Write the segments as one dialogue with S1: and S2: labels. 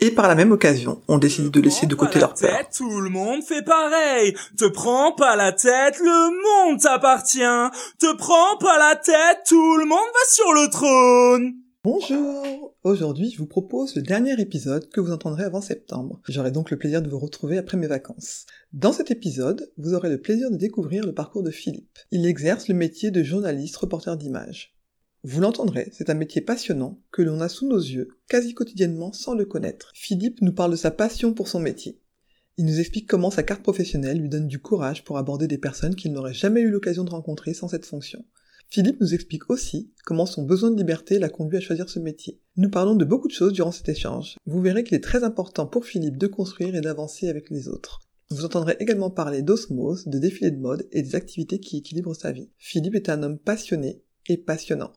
S1: Et par la même occasion, on décide de laisser de côté leur peur.
S2: Tout le monde fait pareil. Te prends pas la tête, le monde t'appartient. Te prends pas la tête, tout le monde va sur le trône.
S1: Bonjour Aujourd'hui, je vous propose le dernier épisode que vous entendrez avant septembre. J'aurai donc le plaisir de vous retrouver après mes vacances. Dans cet épisode, vous aurez le plaisir de découvrir le parcours de Philippe. Il exerce le métier de journaliste reporter d'image. Vous l'entendrez, c'est un métier passionnant que l'on a sous nos yeux quasi quotidiennement sans le connaître. Philippe nous parle de sa passion pour son métier. Il nous explique comment sa carte professionnelle lui donne du courage pour aborder des personnes qu'il n'aurait jamais eu l'occasion de rencontrer sans cette fonction. Philippe nous explique aussi comment son besoin de liberté l'a conduit à choisir ce métier. Nous parlons de beaucoup de choses durant cet échange. Vous verrez qu'il est très important pour Philippe de construire et d'avancer avec les autres. Vous entendrez également parler d'osmose, de défilés de mode et des activités qui équilibrent sa vie. Philippe est un homme passionné et passionnant.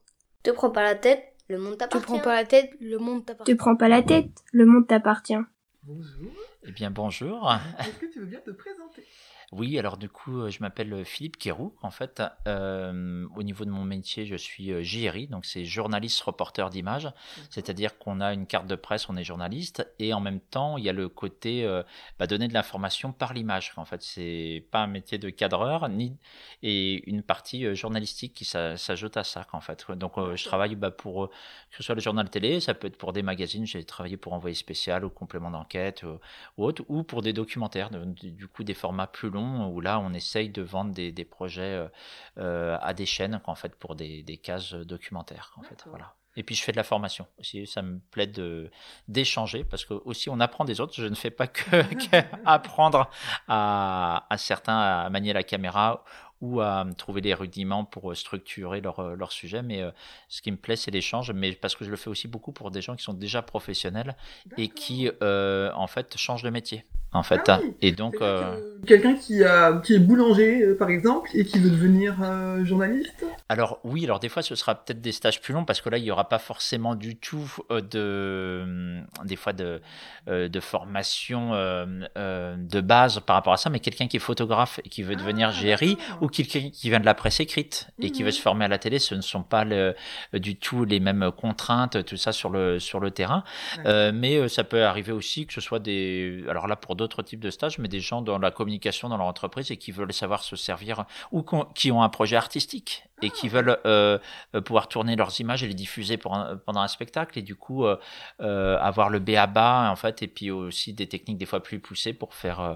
S3: Te prends pas la tête, le monde
S4: Te
S3: t'appartient.
S4: prends pas la tête, le monde t'appartient.
S5: Te prends pas la tête, le monde t'appartient.
S1: Bonjour,
S6: Eh bien bonjour.
S1: est-ce que tu veux bien te présenter?
S6: Oui, alors du coup, euh, je m'appelle Philippe Kérou. En fait, euh, au niveau de mon métier, je suis euh, JRI, donc c'est journaliste reporter d'image. C'est-à-dire qu'on a une carte de presse, on est journaliste, et en même temps, il y a le côté euh, bah, donner de l'information par l'image. En fait, c'est pas un métier de cadreur, ni et une partie euh, journalistique qui s'a- s'ajoute à ça. En fait, donc euh, je travaille bah, pour euh, que ce soit le journal télé, ça peut être pour des magazines. J'ai travaillé pour Envoyé spécial ou complément d'enquête euh, ou autre, ou pour des documentaires, du coup des formats plus longs où là on essaye de vendre des, des projets euh, euh, à des chaînes en fait pour des, des cases documentaires en fait voilà. Et puis je fais de la formation aussi, ça me plaît de d'échanger parce que aussi on apprend des autres. Je ne fais pas que, que apprendre à, à certains à manier la caméra ou à trouver les rudiments pour structurer leur, leur sujet. Mais euh, ce qui me plaît, c'est l'échange, mais parce que je le fais aussi beaucoup pour des gens qui sont déjà professionnels et qui, euh, en fait, changent de métier. En fait,
S1: Ah oui.
S6: et donc, euh,
S1: Quelqu'un qui, a- qui est boulanger, euh, par exemple, et qui veut devenir euh, journaliste?
S6: Alors oui, alors des fois, ce sera peut-être des stages plus longs parce que là, il n'y aura pas forcément du tout euh, de, hum, des fois de, euh, de formation euh, euh, de base par rapport à ça, mais quelqu'un qui est photographe et qui veut devenir GRI ou quelqu'un qui vient de la presse écrite et qui
S1: Mhm.
S6: veut se former à la télé, ce ne sont pas le- du tout les mêmes contraintes, tout ça sur le, sur le terrain.
S1: Ouais.
S6: Euh, mais euh, ça peut arriver aussi que ce soit des, alors là pour d'autres types de stages, mais des gens dans la communication dans leur entreprise et qui veulent savoir se servir ou qui ont un projet artistique et qui veulent euh, euh, pouvoir tourner leurs images et les diffuser pour un- pendant un spectacle. Et du coup euh, euh, avoir le B à bas en fait et puis aussi des techniques des fois plus poussées pour faire euh,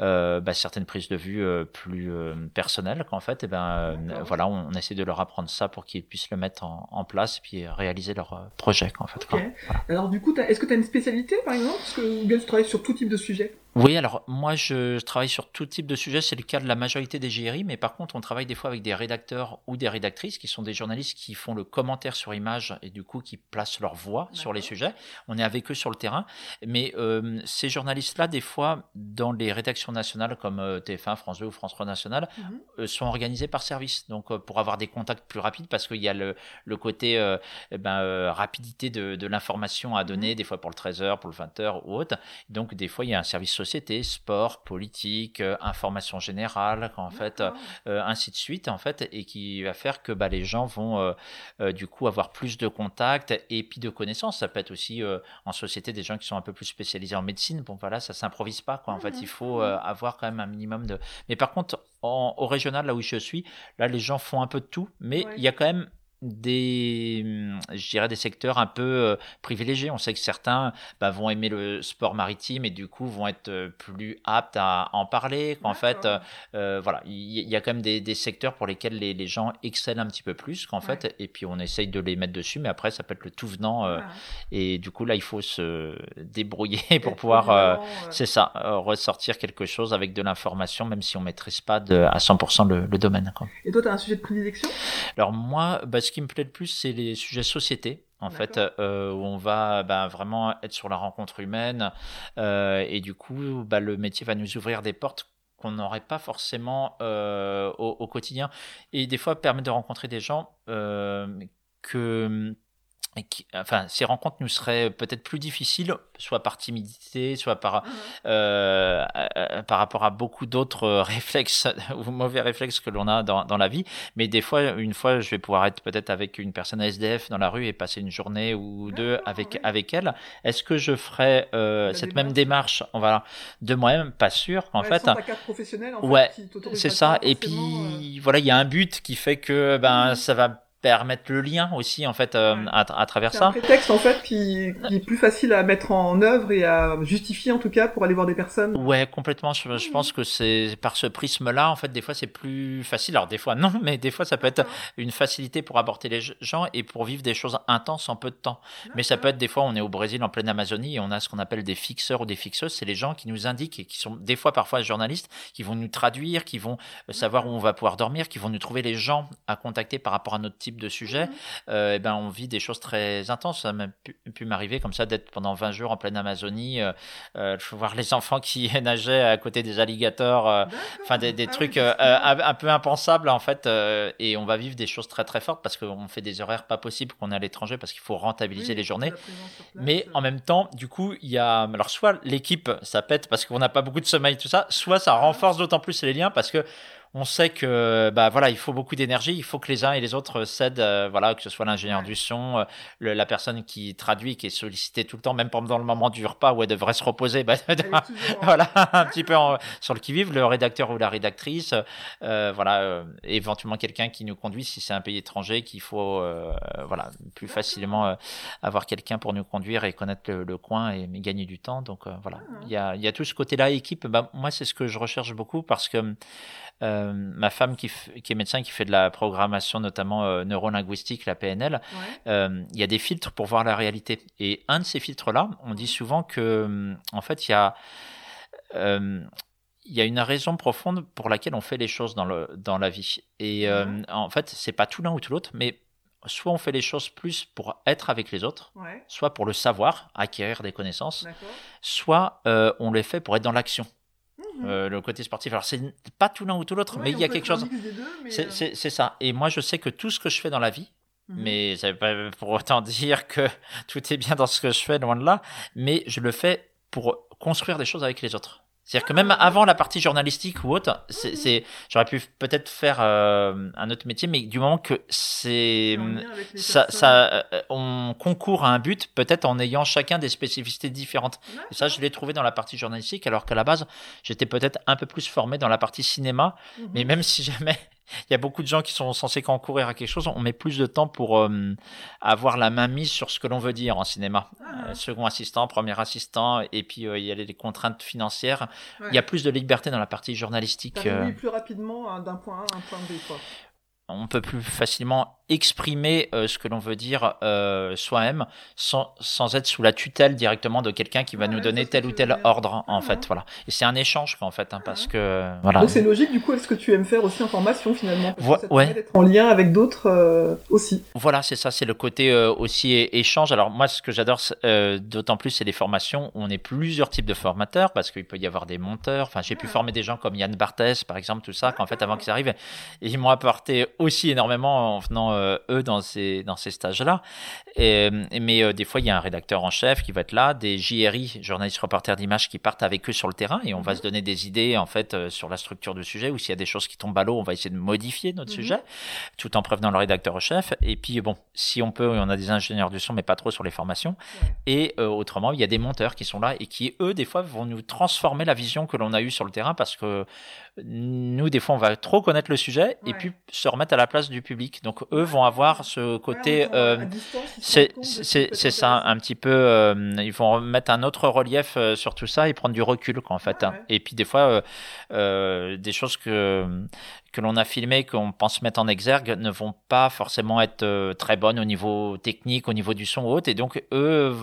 S6: euh, bah, certaines prises de vue euh, plus euh, personnelles qu'en fait et ben euh, voilà on, on essaie de leur apprendre ça pour qu'ils puissent le mettre en, en place et puis réaliser leur projet qu'en fait quoi.
S1: Ok. Alors du coup, est-ce que tu as une spécialité, par exemple? Parce que tu travailles sur tout type de sujet
S6: Oui, alors moi je, je travaille sur tout type de sujet, c'est le cas de la majorité des GRI, mais par contre on travaille des fois avec des rédacteurs ou des rédactrices qui sont des journalistes qui font le commentaire sur image et du coup qui placent leur voix sur les sujets. On est avec eux sur le terrain, mais euh, ces journalistes-là, des fois, dans les rédactions nationales comme euh, TF1, France 2 ou France 3 National,
S1: Mhm.
S6: euh, sont organisés par service. Donc euh, pour avoir des contacts plus rapides, parce qu'il y a le, le côté eh ben, rapidité de, de l'information à donner, des fois pour le 13h, pour le 20h ou autre. Donc des fois il y a un service société, sport, politique, euh, information générale, en fait,
S1: D'accord.
S6: euh, ainsi de suite, en fait, et qui va faire que bah, les gens vont euh, euh, du coup avoir plus de contacts et puis de connaissances. Ça peut être aussi euh, en société des gens qui sont un peu plus spécialisés en médecine. Bon voilà, ça s'improvise pas quoi. En fait, il faut euh, avoir quand même un minimum de. Mais par contre, en- au régional là où je suis, là les gens font un peu de tout, mais
S1: Ouais.
S6: il y a quand même des, je dirais des secteurs un peu euh, privilégiés. On sait que certains bah, vont aimer le sport maritime et du coup vont être euh, plus aptes à en parler. Qu'en fait, euh, voilà, il y, a quand même des, des secteurs pour lesquels les, les gens excellent un petit peu plus qu'en
S1: Ouais.
S6: fait, et puis on essaye de les mettre dessus, mais après ça peut être le tout venant. et du coup là, il faut se débrouiller pour pouvoir, euh, c'est ça, euh, ressortir quelque chose avec de l'information, même si on maîtrise pas de, à 100% le, le domaine. Quoi.
S1: Et toi, tu as un sujet de prédilection?
S6: Alors moi, bah, ce qui me plaît le plus, c'est les sujets société. en fait, euh, où on va bah, vraiment être sur la rencontre humaine, humaine, et du coup, bah, le métier va nous ouvrir des portes qu'on n'aurait pas forcément au, au, quotidien, et des fois permettre de rencontrer des gens que enfin, ces rencontres nous seraient peut-être plus difficiles, soit par timidité, soit par, mmh euh, euh, par rapport à beaucoup d'autres euh, réflexes ou mauvais réflexes que l'on a dans, dans, la vie. Mais des fois, une fois, je vais pouvoir être peut-être avec une personne SDF dans la rue et passer une journée ou deux avec, avec elle. Est-ce que je ferais cette même démarche voilà, de moi-même Pas sûr, en fait.
S1: Sans en
S6: ouais, c'est ça. Et puis, voilà, il y a un but qui fait que ben, mmh ça va permettre le lien aussi en fait euh, à, à, travers ça.
S1: C'est un prétexte en fait qui, qui, est plus facile à mettre en œuvre et à justifier en tout cas pour aller voir des personnes.
S6: Ouais, complètement. Je, je pense que c'est par ce prisme-là en fait des fois c'est plus facile. Alors des fois non, mais des fois ça peut être une facilité pour aborder les gens et pour vivre des choses intenses en peu de temps. Mais ça peut être des fois on est au Brésil en pleine Amazonie et on a ce qu'on appelle des fixeurs ou des fixeuses. C'est les gens qui nous indiquent et qui sont des fois parfois journalistes qui vont nous traduire, qui vont savoir où on va pouvoir dormir, qui vont nous trouver les gens à contacter par rapport à notre type de sujet, mmh. euh, et eh ben on vit des choses très intenses. Ça a même pu, m'arriver comme ça d'être pendant 20 jours en pleine Amazonie, euh, euh, voir les enfants qui nageaient à côté des alligators, euh, enfin des, des ah trucs un, peu impensables en fait. et on va vivre des choses très très fortes parce qu'on fait des horaires pas possibles qu'on est à l'étranger parce qu'il faut rentabiliser les journées. Mais en même temps, du coup, il y a alors soit l'équipe ça pète parce qu'on n'a pas beaucoup de sommeil tout ça, soit ça renforce d'autant plus les liens parce que on sait que bah voilà, il faut beaucoup d'énergie, il faut que les uns et les autres cèdent, euh, voilà, que ce soit l'ingénieur du son, euh, la personne qui traduit, qui est sollicitée tout le temps, même pendant le moment du repas où elle devrait se reposer, bah, voilà, un petit peu sur le qui vive, le rédacteur ou la rédactrice, euh, voilà, éventuellement quelqu'un qui nous conduit si c'est un pays étranger, qu'il faut, voilà, plus facilement avoir quelqu'un pour nous conduire et connaître le, coin et gagner du temps. Donc voilà, ah. il y a, y a tout ce côté-là équipe. Bah, moi, c'est ce que je recherche beaucoup parce que euh, ma femme qui, qui, est médecin, qui fait de la programmation notamment euh, neurolinguistique, la PNL, euh, il y a des filtres pour voir la réalité. Et un de ces filtres-là, on dit souvent que, en fait, il y a il y a une raison profonde pour laquelle on fait les choses dans, le, dans la vie. Et en fait, c'est pas tout l'un ou tout l'autre, mais soit on fait les choses plus pour être avec les autres, soit pour le savoir, acquérir des connaissances, soit on les fait pour être dans l'action. Euh, le côté sportif. Alors, c'est pas tout l'un ou tout l'autre, mais il y a quelque chose. Euh, c'est ça. Et moi, je sais que tout ce que je fais dans la vie, mhm. mais ça veut pas pour autant dire que tout est bien dans ce que je fais, loin de là, mais je le fais pour construire des choses avec les autres. C'est-à-dire que même avant la partie journalistique ou autre, c'est, j'aurais pu peut-être faire euh, un autre métier, mais du moment que c'est ça, ça, euh, on concourt à un but, peut-être en ayant chacun des spécificités différentes. Et ça, je l'ai trouvé dans la partie journalistique, alors qu'à la base, j'étais peut-être un peu plus formé dans la partie cinéma, mhm. mais même si jamais il y a beaucoup de gens qui sont censés concourir à quelque chose. On met plus de temps pour euh, avoir la main mise sur ce que l'on veut dire en cinéma. Ah. Euh, second assistant, premier assistant, et puis euh, il y a les contraintes financières. Il y a plus de liberté dans la partie journalistique.
S1: Plus rapidement hein, d'un point A à un point B. Quoi
S6: on peut plus facilement exprimer euh, ce que l'on veut dire euh, soi-même sans, sans être sous la tutelle directement de quelqu'un qui va nous donner tel ou tel ordre en fait voilà. Et c'est un échange en fait hein, parce que voilà.
S1: Donc c'est logique du coup est-ce que tu aimes faire aussi en formation finalement? Parce que ça ouais. d'être en lien avec d'autres euh, aussi.
S6: Voilà c'est ça c'est le côté aussi échange. Alors moi ce que j'adore d'autant plus c'est les formations. Où on est plusieurs types de formateurs parce qu'il peut y avoir des monteurs. Enfin j'ai pu former des gens comme Yann Barthès par exemple tout ça qu'en fait avant qu'ils arrivent. Ils m'ont apporté aussi énormément en venant euh, eux dans ces, dans ces stages-là. Et, mais euh, des fois, il y a un rédacteur en chef qui va être là, des JRI, journalistes reporters d'images, qui partent avec eux sur le terrain et on va mhm. se donner des idées en fait euh, sur la structure du sujet ou s'il y a des choses qui tombent à l'eau, on va essayer de modifier notre mhm. sujet tout en prévenant le rédacteur en chef. Et puis bon, si on peut, on a des ingénieurs du son, mais pas trop sur les formations. Et autrement, il y a des monteurs qui sont là et qui eux, des fois, vont nous transformer la vision que l'on a eue sur le terrain parce que nous, des fois, on va trop connaître le sujet et puis se remettre à la place du public. Donc, eux vont avoir ce côté. Euh, c'est ça, un petit peu. Euh, ils vont mettre un autre relief euh, sur tout ça et prendre du recul, quoi, en fait. Hein. Et puis, des fois, des choses que que l'on a filmées, qu'on pense mettre en exergue, ne vont pas forcément être très bonnes au niveau technique, au niveau du son ou autre. Et donc, eux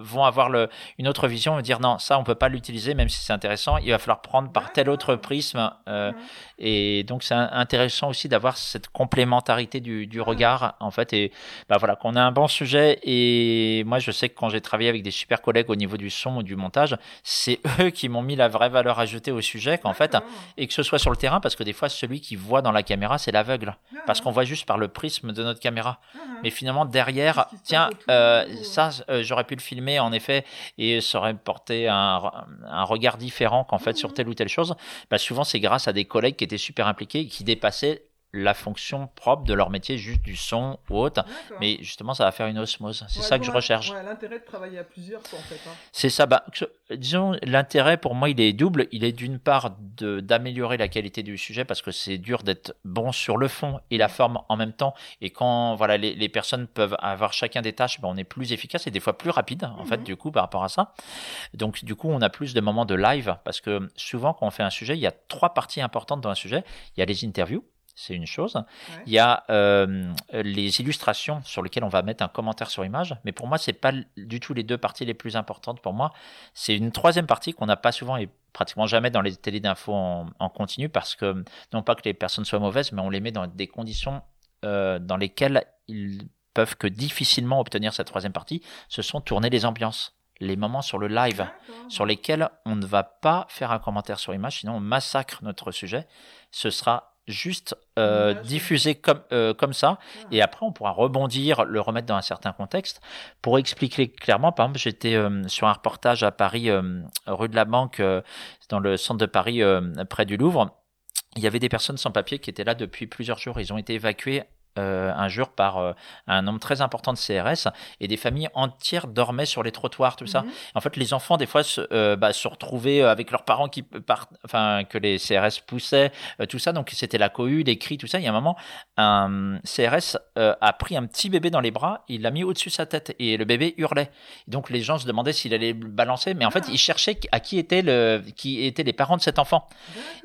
S6: vont avoir le, une autre vision et dire non, ça on peut pas l'utiliser même si c'est intéressant, il va falloir prendre par tel autre prisme. Euh, et donc c'est intéressant aussi d'avoir cette complémentarité du, du, regard en fait et bah voilà qu'on a un bon sujet et moi je sais que quand j'ai travaillé avec des super collègues au niveau du son ou du montage, c'est eux qui m'ont mis la vraie valeur ajoutée au sujet qu'en fait et que ce soit sur le terrain parce que des fois celui qui voit dans la caméra c'est l'aveugle parce qu'on voit juste par le prisme de notre caméra. Mais finalement derrière, tiens euh, ça euh, j'aurais pu le filmer en effet et ça aurait porté un, regard différent qu'en fait sur telle ou telle chose, bah souvent c'est grâce à des collègues qui étaient super impliqués et qui dépassaient la fonction propre de leur métier, juste du son ou autre. Mais justement, ça va faire une osmose. C'est ça que je recherche.
S1: l'intérêt de travailler à plusieurs, en fait. Hein.
S6: C'est ça. Bah, disons, l'intérêt pour moi, il est double. Il est d'une part d'améliorer la qualité du sujet parce que c'est dur d'être bon sur le fond et la forme en même temps. Et quand voilà, les, personnes peuvent avoir chacun des tâches, bah, on est plus efficace et des fois plus rapide, en fait, mhm. du coup, par rapport à ça. Donc, du coup, on a plus de moments de live parce que souvent, quand on fait un sujet, il y a trois parties importantes dans un sujet. Il y a les interviews c'est une chose. Il y a euh, les illustrations sur lesquelles on va mettre un commentaire sur image, mais pour moi, c'est pas du tout les deux parties les plus importantes. Pour moi, c'est une troisième partie qu'on n'a pas souvent et pratiquement jamais dans les télés d'infos en, continu, parce que non pas que les personnes soient mauvaises, mais on les met dans des conditions euh, dans lesquelles ils peuvent que difficilement obtenir cette troisième partie. Ce sont tourner les ambiances les moments sur le live, sur lesquels on ne va pas faire un commentaire sur image, sinon on massacre notre sujet. Ce sera juste euh, diffusé comme, euh, comme ça, et après on pourra rebondir, le remettre dans un certain contexte. Pour expliquer clairement, par exemple, j'étais euh, sur un reportage à Paris, rue de la Banque, dans le centre de Paris, près du Louvre. Il y avait des personnes sans papier qui étaient là depuis plusieurs jours. Ils ont été évacués euh, un jour par euh, un nombre très important de CRS et des familles entières dormaient sur les trottoirs, tout ça. Mhm. En fait, les enfants, des fois, se, euh, bah, se retrouvaient avec leurs parents qui partent, enfin, que les CRS poussaient, tout ça. Donc, c'était la cohue, les cris, tout ça. Il y a un moment, un CRS a pris un petit bébé dans les bras, il l'a mis au-dessus de sa tête et le bébé hurlait. Donc, les gens se demandaient s'il allait le balancer, mais en fait, ah. ils cherchaient à qui étaient le, qui étaient les parents de cet enfant.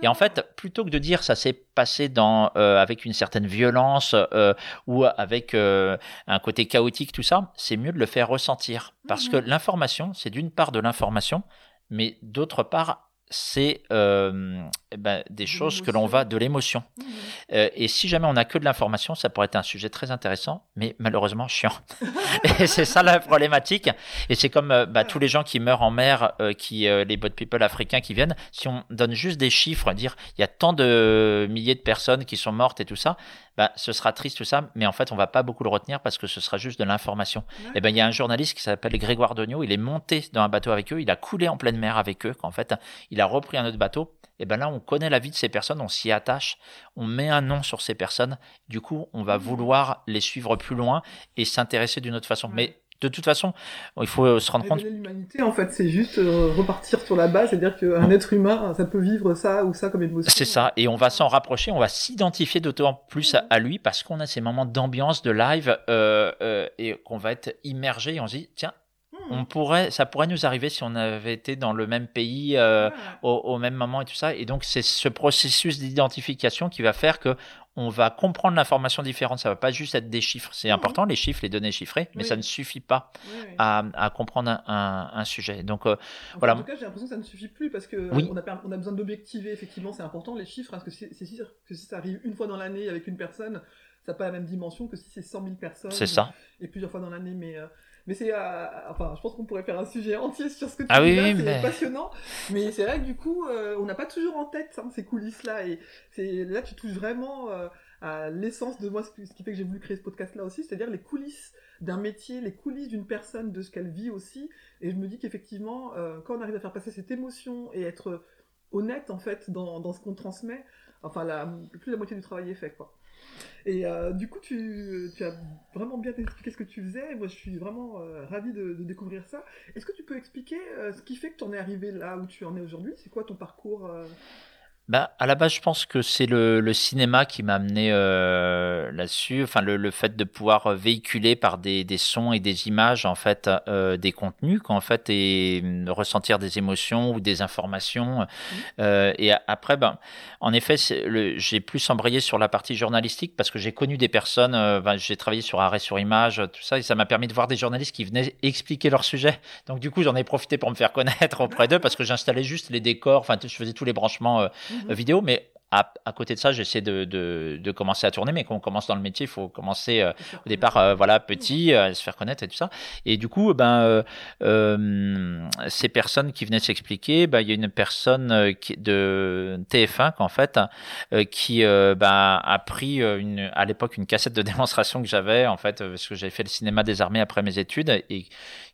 S6: Et en fait, plutôt que de dire ça s'est passé dans, avec une certaine violence, euh, ou avec euh, un côté chaotique, tout ça, c'est mieux de le faire ressentir. Parce mmh que l'information, c'est d'une part de l'information, mais d'autre part, c'est euh, eh ben, des choses que l'on va de l'émotion. Mmh. Euh, et si jamais on n'a que de l'information, ça pourrait être un sujet très intéressant, mais malheureusement chiant. et c'est ça la problématique. Et c'est comme euh, bah, tous les gens qui meurent en mer, qui les boat people africains qui viennent. Si on donne juste des chiffres, dire il y a tant de milliers de personnes qui sont mortes et tout ça, bah, ce sera triste tout ça, mais en fait on va pas beaucoup le retenir parce que ce sera juste de l'information. Et eh ben il y a un journaliste qui s'appelle Grégoire Dogno, il est monté dans un bateau avec eux, il a coulé en pleine mer avec eux, qu'en fait il il a repris un autre bateau, et ben là on connaît la vie de ces personnes, on s'y attache, on met un nom sur ces personnes, du coup on va vouloir les suivre plus loin et s'intéresser d'une autre façon. Mais de toute façon, il faut se rendre compte.
S1: L'humanité, en fait, c'est juste euh, repartir sur la base, c'est-à-dire qu'un être humain, ça peut vivre ça ou ça comme émotion.
S6: C'est ça, et on va s'en rapprocher, on va s'identifier d'autant plus à, lui parce qu'on a ces moments d'ambiance, de live, euh, euh, et qu'on va être immergé et on se dit, tiens, on pourrait, ça pourrait nous arriver si on avait été dans le même pays euh, au, même moment et tout ça. Et donc c'est ce processus d'identification qui va faire que on va comprendre l'information différente. Ça va pas juste être des chiffres. C'est important les chiffres, les données chiffrées, mais ça ne suffit pas à, comprendre un, sujet. Donc euh, voilà.
S1: En tout cas, j'ai l'impression que ça ne suffit plus parce que on, a, on, a, besoin d'objectiver. Effectivement, c'est important les chiffres parce que c'est sûr que si ça arrive une fois dans l'année avec une personne, ça n'a pas la même dimension que si c'est 100 000 personnes.
S6: C'est ça.
S1: Et plusieurs fois dans l'année, mais euh, mais c'est, euh, enfin, je pense qu'on pourrait faire un sujet entier sur ce que tu
S6: ah
S1: dis
S6: là,
S1: c'est passionnant. Mais c'est vrai que du coup, euh, on n'a pas toujours en tête hein, ces coulisses-là, et c'est là tu touches vraiment euh, à l'essence de moi, ce qui fait que j'ai voulu créer ce podcast-là aussi, c'est-à-dire les coulisses d'un métier, les coulisses d'une personne, de ce qu'elle vit aussi. Et je me dis qu'effectivement, quand on arrive à faire passer cette émotion et être honnête en fait dans, dans ce qu'on transmet, enfin, la, plus de la moitié du travail est fait, quoi. Et euh, du coup, tu, as vraiment bien expliqué ce que tu faisais. Moi, je suis vraiment euh, ravi de, découvrir ça. Est-ce que tu peux expliquer euh, ce qui fait que tu en es arrivé là où tu en es aujourd'hui? C'est quoi ton parcours
S6: bah, à la base, je pense que c'est le, le, cinéma qui m'a amené euh, là-dessus. Enfin, le, le, fait de pouvoir véhiculer par des, des sons et des images, en fait, euh, des contenus, qu'en fait, et euh, ressentir des émotions ou des informations. Mmh. Euh, et après, ben, en effet, j'ai plus embrayé sur la partie journalistique parce que j'ai connu des personnes. Euh, ben, j'ai travaillé sur arrêt sur image, tout ça, et ça m'a permis de voir des journalistes qui venaient expliquer leur sujet. Donc, du coup, j'en ai profité pour me faire connaître auprès d'eux parce que j'installais juste les décors. Enfin, je faisais tous les branchements. Mmh. Mhm. vidéo, mais à, à, côté de ça, j'essaie de, de, de, commencer à tourner, mais quand on commence dans le métier, il faut commencer euh, au départ, euh, voilà, petit, euh, se faire connaître et tout ça. Et du coup, ben, euh, ces personnes qui venaient s'expliquer, ben, il y a une personne qui, de TF1 en fait, qui ben, a pris une, à l'époque une cassette de démonstration que j'avais, en fait, parce que j'avais fait le cinéma des armées après mes études, et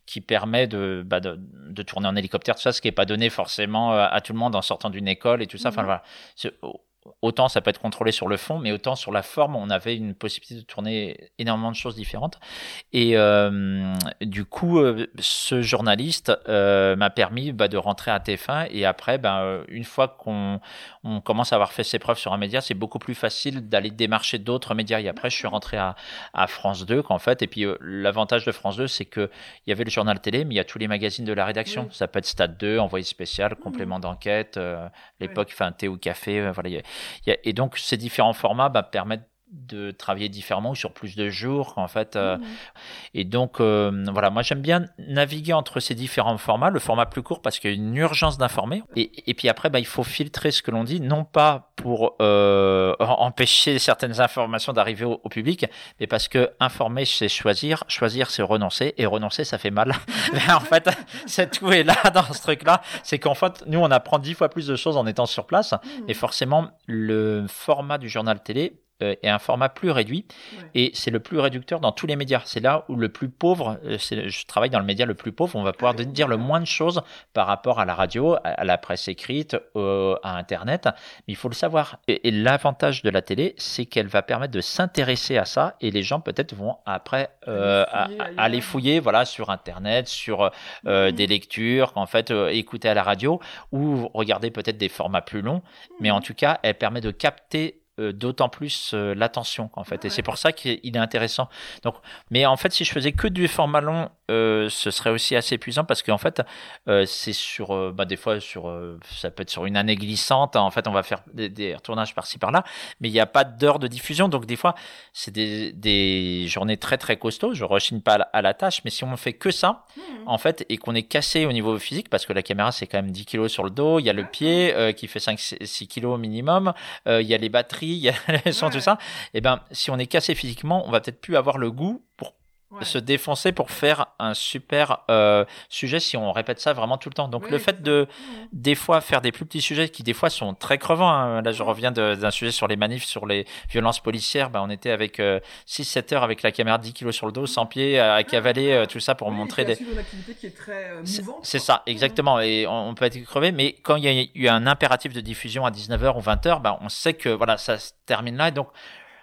S6: qui permet de, bah de, de, tourner en hélicoptère, tout ça, ce qui n'est pas donné forcément euh, à tout le monde en sortant d'une école et tout ça. Enfin mhm. voilà, autant ça peut être contrôlé sur le fond, mais autant sur la forme, on avait une possibilité de tourner énormément de choses différentes. Et euh, du coup, euh, ce journaliste euh, m'a permis bah, de rentrer à TF1. Et après, ben, une fois qu'on on commence à avoir fait ses preuves sur un média, c'est beaucoup plus facile d'aller démarcher d'autres médias. Et après, je suis rentré à, à France 2, qu'en fait. Et puis, l'avantage de France 2, c'est qu'il y avait le journal télé, mais il y a tous les magazines de la rédaction. Ça peut être Stade 2, Envoyé spécial, Complément d'enquête, l'époque, enfin, Thé ou Café. voilà, et donc ces différents formats bah, permettent de travailler différemment ou sur plus de jours en fait euh, mmh. et donc euh, voilà moi j'aime bien naviguer entre ces différents formats le format plus court parce qu'il y a une urgence d'informer et, et, puis après bah, il faut filtrer ce que l'on dit non pas pour euh, empêcher certaines informations d'arriver au, public mais parce que informer c'est choisir choisir c'est renoncer et renoncer ça fait mal mais en fait c'est tout est là dans ce truc là c'est qu'en fait nous on apprend dix fois plus de choses en étant sur place mmh. et forcément le format du journal télé est un format plus réduit et c'est le plus réducteur dans tous les médias. C'est là où le plus pauvre, euh, je travaille dans le média le plus pauvre, on va pouvoir dire le moins de choses par rapport à la radio, à la presse écrite, à Internet. Mais il faut le savoir. Et, l'avantage de la télé, c'est qu'elle va permettre de s'intéresser à ça et les gens peut-être vont après euh, aller fouiller, voilà, sur Internet, sur euh, des lectures, en fait, écouter à la radio ou regarder peut-être des formats plus longs. Mais en tout cas, elle permet de capter euh, d'autant plus euh, l'attention en fait. Et c'est pour ça qu'il est intéressant. Donc mais en fait si je faisais que du format long euh, ce serait aussi assez épuisant parce qu'en fait c'est sur bah, des fois sur ça peut être sur une année glissante. En fait on va faire des, des retournages par-ci par-là. Mais il n'y a pas d'heure de diffusion. Donc des fois c'est des, des, journées très très costauds. Je rechigne pas à la, tâche. Mais si on fait que ça mmh. en fait et qu'on est cassé au niveau physique parce que la caméra c'est quand même 10 kilos sur le dos il y a le pied qui fait 5 6 kilos au minimum il y a les batteries il y a les sons, tout ça, et eh ben si on est cassé physiquement, on va peut-être plus avoir le goût pour se défoncer pour faire un super euh, sujet si on répète ça vraiment tout le temps. Donc le fait de des fois faire des plus petits sujets qui des fois sont très crevants. Hein. Là je reviens d'un sujet sur les manifs, sur les violences policières. Ben, on était avec 6-7 euh, heures avec la caméra de 10 kilos sur le dos, sans pied, à, cavaler euh, tout ça pour montrer des... C'est ça, exactement. Et on, peut être crevé, mais quand il y a eu un impératif de diffusion à 19h ou 20h, ben, on sait que voilà ça se termine là. Et donc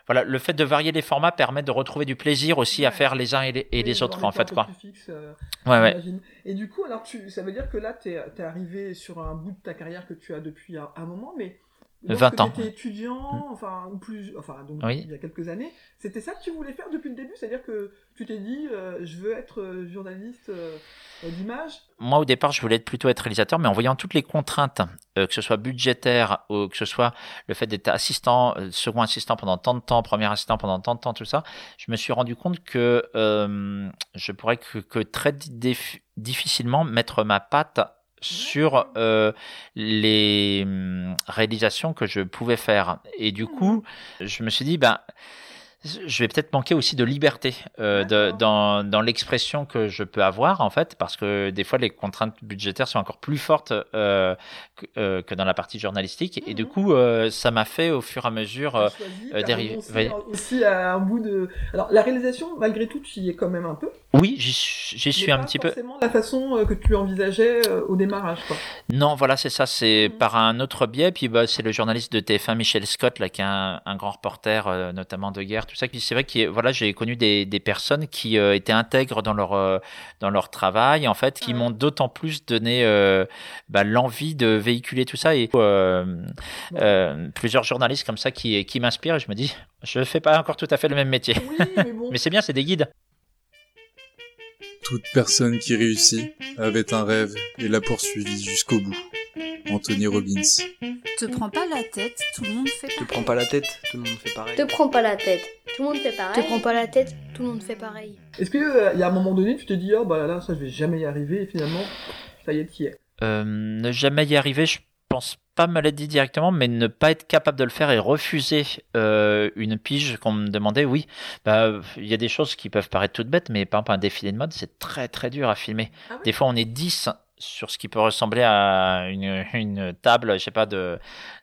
S6: voilà, le fait de varier les formats permet de retrouver du plaisir aussi à faire les uns et les, autres, en fait, quoi.
S1: Euh, ouais, ouais. Et du coup, alors, tu, ça veut dire que là, tu es, arrivé sur un bout de ta carrière que tu as depuis un, moment, mais
S6: 20 ans.
S1: Tu étais étudiant, mm. enfin, ou plus, enfin, donc, il y a quelques années. C'était ça que tu voulais faire depuis le début? C'est-à-dire que tu t'es dit, euh, je veux être euh, journaliste d'image?
S6: Moi, au départ, je voulais plutôt être réalisateur, mais en voyant toutes les contraintes, euh, que ce soit budgétaire ou que ce soit le fait d'être assistant, euh, second assistant pendant tant de temps, premier assistant pendant tant de temps, tout ça, je me suis rendu compte que euh, je pourrais que, que très difficilement mettre ma patte sur euh, les hum, réalisations que je pouvais faire. Et du coup, je me suis dit, ben, je vais peut-être manquer aussi de liberté euh, de, dans, dans l'expression que je peux avoir en fait parce que des fois les contraintes budgétaires sont encore plus fortes euh, que, euh, que, dans la partie journalistique et du mhm. coup ça m'a fait au fur et à mesure dériver
S1: aussi à un bout de alors la réalisation malgré tout tu y es quand même un peu
S6: Oui, j'y suis un petit peu.
S1: forcément la façon que tu envisageais au démarrage, quoi.
S6: Non, voilà, c'est ça. C'est mmh. par un autre biais. Puis bah, c'est le journaliste de TF1, Michel Scott, là, qui est un, grand reporter, notamment de guerre, tout ça. Puis c'est vrai que voilà, j'ai connu des, des, personnes qui étaient intègres dans leur dans leur travail, en fait, qui m'ont d'autant plus donné bah, l'envie de véhiculer tout ça. Et plusieurs journalistes comme ça qui qui m'inspirent. Je me dis, je fais pas encore tout à fait le même métier.
S1: Oui, mais, bon.
S6: mais c'est bien, c'est des guides.
S7: Toute personne qui réussit avait un rêve et l'a poursuivi jusqu'au bout. Anthony Robbins.
S8: Te prends pas la tête, tout le monde fait pareil.
S9: Te prends pas la tête, tout le monde fait pareil.
S3: Te prends pas la tête, tout le monde fait pareil.
S4: Te prends pas la tête, tout le monde fait pareil.
S1: Est-ce qu'il euh, y a un moment donné, tu te dis, oh bah là, ça je vais jamais y arriver, et finalement, ça y est, tu y es
S6: euh, Ne jamais y arriver, je pense pas me l'a dit directement, mais ne pas être capable de le faire et refuser euh, une pige qu'on me demandait, oui, bah il y a des choses qui peuvent paraître toutes bêtes, mais par exemple un défilé de mode, c'est très très dur à filmer. Ah des fois on est 10 sur ce qui peut ressembler à une, une table, je sais pas, de,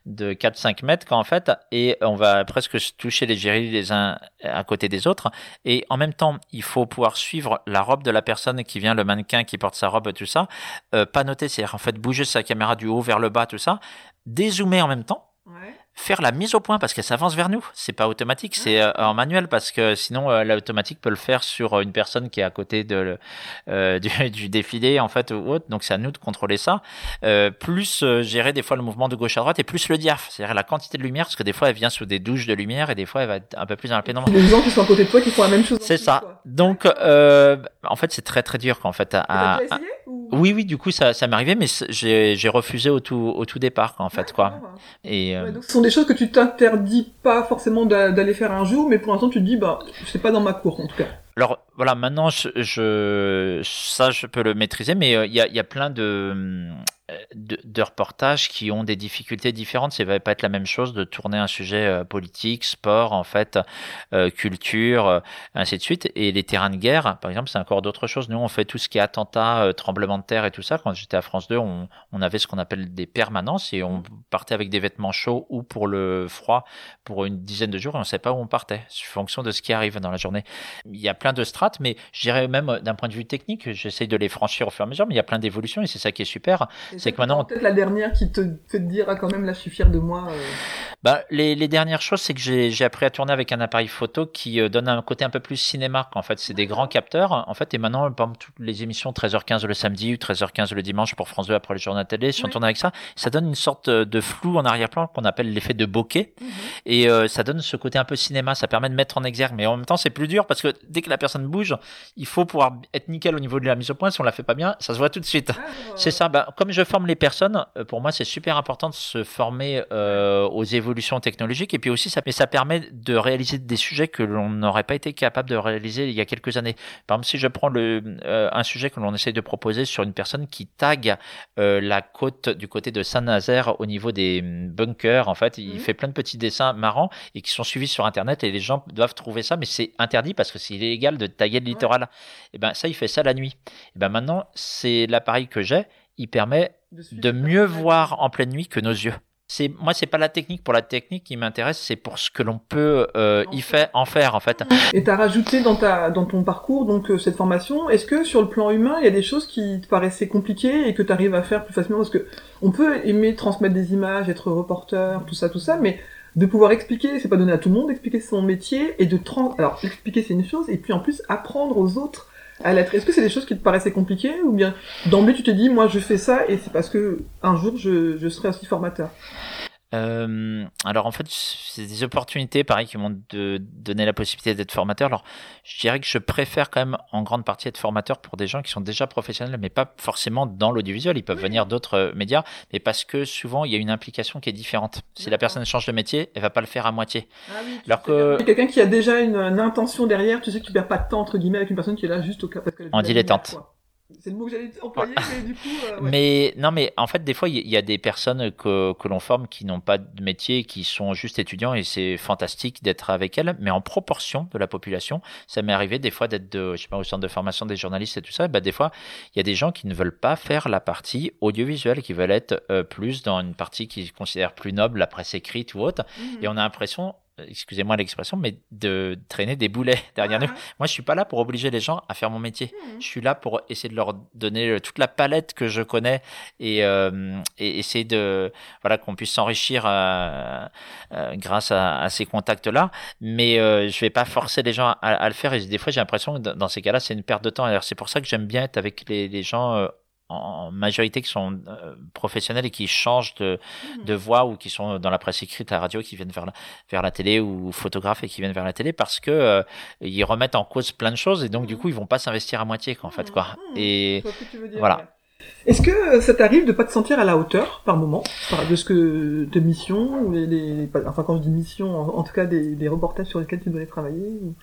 S6: de 4-5 mètres, quand en fait, et on va presque se toucher les gérilles les uns à côté des autres. Et en même temps, il faut pouvoir suivre la robe de la personne qui vient, le mannequin qui porte sa robe, tout ça. Euh, pas noter, c'est-à-dire en fait bouger sa caméra du haut vers le bas, tout ça. Dézoomer en même temps. Faire la mise au point parce qu'elle s'avance vers nous. C'est pas automatique, c'est euh, en manuel parce que sinon euh, l'automatique peut le faire sur euh, une personne qui est à côté de, du, du, défilé en fait ou autre. Donc c'est à nous de contrôler ça. plus gérer des fois le mouvement de gauche à droite et plus le diaph, c'est-à-dire la quantité de lumière parce que des fois elle vient sous des douches de lumière et des fois elle va être un peu plus dans la pénombre.
S1: Les gens qui sont à côté de toi qui font la même chose.
S6: C'est ça. Donc en fait c'est très très dur en fait. À, Oui oui du coup ça ça m'est arrivé mais j'ai refusé au tout au tout départ en fait quoi.
S1: Et des choses que tu t'interdis pas forcément d'aller faire un jour, mais pour l'instant tu te dis, bah, c'est pas dans ma cour en tout cas.
S6: Alors voilà, maintenant je, ça je peux le maîtriser, mais euh, il y, a, y, a, plein de, de, reportages qui ont des difficultés différentes. Ça va pas être la même chose de tourner un sujet euh, politique, sport, en fait, euh, culture, euh, ainsi de suite. Et les terrains de guerre, par exemple, c'est encore d'autres choses. Nous, on fait tout ce qui est attentat, tremblement de terre et tout ça. Quand j'étais à France 2, on, on avait ce qu'on appelle des permanences et on partait avec des vêtements chauds ou pour le froid pour une dizaine de jours et on ne savait pas où on partait, en fonction de ce qui arrive dans la journée. Il y a plein de strates, mais je dirais même d'un point de vue technique, j'essaye de les franchir au fur et à mesure, mais il y a plein d'évolutions et c'est ça qui est super c'est que maintenant.
S1: Peut-être la dernière qui te fait te dire, ah, quand même, là, je suis fier de moi. Euh.
S6: Bah, les, les, dernières choses, c'est que j'ai appris à tourner avec un appareil photo qui euh, donne un côté un peu plus cinéma. En fait, c'est des grands capteurs. En fait, et maintenant, par exemple, toutes les émissions 13h15 le samedi ou 13h15 le dimanche pour France 2 après le journal télé, si on tourne avec ça, ça donne une sorte de flou en arrière-plan qu'on appelle l'effet de bokeh. Mhm. Et euh, ça donne ce côté un peu cinéma. Ça permet de mettre en exergue. Mais en même temps, c'est plus dur parce que dès que la personne bouge, il faut pouvoir être nickel au niveau de la mise au point. Si on la fait pas bien, ça se voit tout de suite. Ah, c'est ça. Bah, comme je forme les personnes, euh, pour moi, c'est super important de se former euh, aux évolutions technologiques. Et puis aussi, ça, mais ça permet de réaliser des sujets que l'on n'aurait pas été capable de réaliser il y a quelques années. Par exemple, si je prends le, euh, un sujet que l'on essaye de proposer sur une personne qui tag la côte du côté de Saint-Nazaire au niveau des mm, bunkers, en fait, il mmh. fait plein de petits dessins marrants et qui sont suivis sur Internet et les gens doivent trouver ça, mais c'est interdit parce que c'est illégal de taguer le littoral. Et ben ça, il fait ça la nuit. Et ben maintenant, c'est l'appareil que j'ai il permet de, mieux voir en pleine nuit que nos yeux. C'est moi, c'est pas la technique pour la technique qui m'intéresse, c'est pour ce que l'on peut euh, y faire, en faire en fait.
S1: Et tu as rajouté dans ta dans ton parcours donc euh, cette formation. Est-ce que sur le plan humain, il y a des choses qui te paraissaient compliquées et que tu arrives à faire plus facilement? Parce que on peut aimer transmettre des images, être reporter, tout ça, tout ça, mais de pouvoir expliquer, c'est pas donné à tout le monde d'expliquer son métier et de trans alors expliquer c'est une chose et puis en plus apprendre aux autres est-ce que c'est des choses qui te paraissaient compliquées ou bien d'emblée tu t'es dit moi je fais ça et c'est parce que un jour je, je serai aussi formateur
S6: euh, alors en fait, c'est des opportunités, pareil, qui m'ont donné la possibilité d'être formateur. Alors, je dirais que je préfère quand même en grande partie être formateur pour des gens qui sont déjà professionnels, mais pas forcément dans l'audiovisuel. Ils peuvent venir d'autres euh, médias, mais parce que souvent il y a une implication qui est différente. Si la personne change de métier, elle va pas le faire à moitié.
S1: Ah oui, alors que quelqu'un qui a déjà une, intention derrière, tu sais que tu perds pas de temps entre guillemets avec une personne qui est là juste au cas parce
S6: qu'elle en dilettante.
S1: C'est le mot que j'allais employer, mais du coup. Euh,
S6: mais non, mais en fait, des fois, il y, a des personnes que, que l'on forme qui n'ont pas de métier, qui sont juste étudiants, et c'est fantastique d'être avec elles. Mais en proportion de la population, ça m'est arrivé des fois d'être, de, je sais pas, au centre de formation des journalistes et tout ça. Et bah, des fois, il y a des gens qui ne veulent pas faire la partie audiovisuelle, qui veulent être euh, plus dans une partie qu'ils considèrent plus noble, la presse écrite ou autre. Mmh. Et on a l'impression excusez-moi l'expression, mais de traîner des boulets derrière nous. Moi, je suis pas là pour obliger les gens à faire mon métier. Je suis là pour essayer de leur donner toute la palette que je connais et, euh, et essayer de voilà qu'on puisse s'enrichir euh, euh, grâce à, à ces contacts-là. Mais euh, je vais pas forcer les gens à, à le faire. Et des fois, j'ai l'impression que dans ces cas-là, c'est une perte de temps. Alors, c'est pour ça que j'aime bien être avec les, les gens euh, en majorité qui sont euh, professionnels et qui changent de, de voix ou qui sont dans la presse écrite, à la radio, qui viennent vers la, vers la télé ou photographes et qui viennent vers la télé parce que euh, ils remettent en cause plein de choses et donc du coup ils vont pas s'investir à moitié quoi, en fait quoi. Et voilà.
S1: Est-ce que ça t'arrive de pas te sentir à la hauteur par moment? De ce que tes missions ou les, les- enfin quand je dis missions en, en tout cas des, des reportages sur lesquels tu devais travailler ou-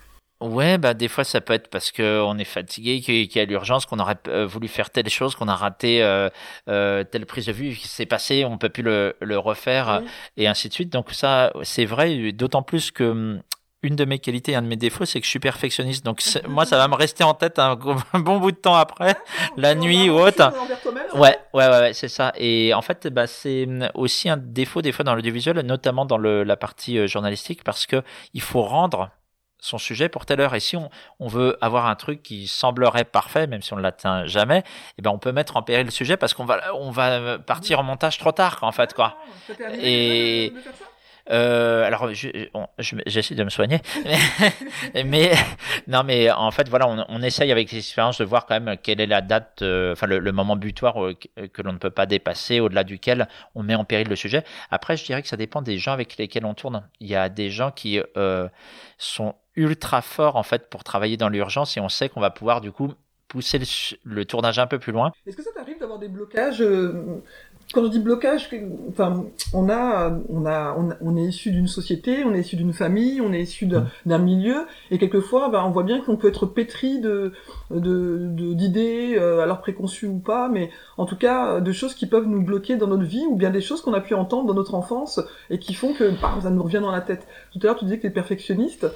S6: Ouais, bah des fois ça peut être parce que on est fatigué, qu'il y a l'urgence, qu'on aurait euh, voulu faire telle chose, qu'on a raté euh, euh, telle prise de vue qui s'est passée, on peut plus le, le refaire et ainsi de suite. Donc ça, c'est vrai, d'autant plus que hum, une de mes qualités, un de mes défauts, c'est que je suis perfectionniste. Donc moi, ça va me rester en tête un, bon bout de temps après, la nuit ou autre. Ouais, ouais, ouais, ouais, c'est ça. Et en fait, bah, c'est hum, aussi un défaut des fois dans l'audiovisuel, notamment dans le, la partie euh, journalistique, parce que il faut rendre son sujet pour telle heure. Et si on, on veut avoir un truc qui semblerait parfait, même si on ne l'atteint jamais, eh ben on peut mettre en péril le sujet parce qu'on va, on va partir en montage trop tard, en fait, quoi. Et euh, alors, je- on- je- j'essaie de me soigner, mais, mais- non, mais en fait, voilà, on, on essaye avec l'expérience de voir quand même quelle est la date, euh, enfin le, le moment butoir euh, que, que l'on ne peut pas dépasser, au-delà duquel on met en péril le sujet. Après, je dirais que ça dépend des gens avec lesquels on tourne. Il y a des gens qui euh, sont ultra forts en fait pour travailler dans l'urgence et on sait qu'on va pouvoir du coup pousser le, tournage un peu plus loin.
S1: Est-ce que ça t'arrive d'avoir des blocages euh, Quand je dis blocage, enfin, on a, on a, on, est issu d'une société, on est issu d'une famille, on est issu d'un d'un milieu, et quelquefois, ben, on voit bien qu'on peut être pétri de de- de- d'idées, euh, alors préconçues ou pas, mais en tout cas euh, de choses qui peuvent nous bloquer dans notre vie, ou bien des choses qu'on a pu entendre dans notre enfance et qui font que bam, ça nous revient dans la tête. Tout à l'heure, tu disais que tu es perfectionniste.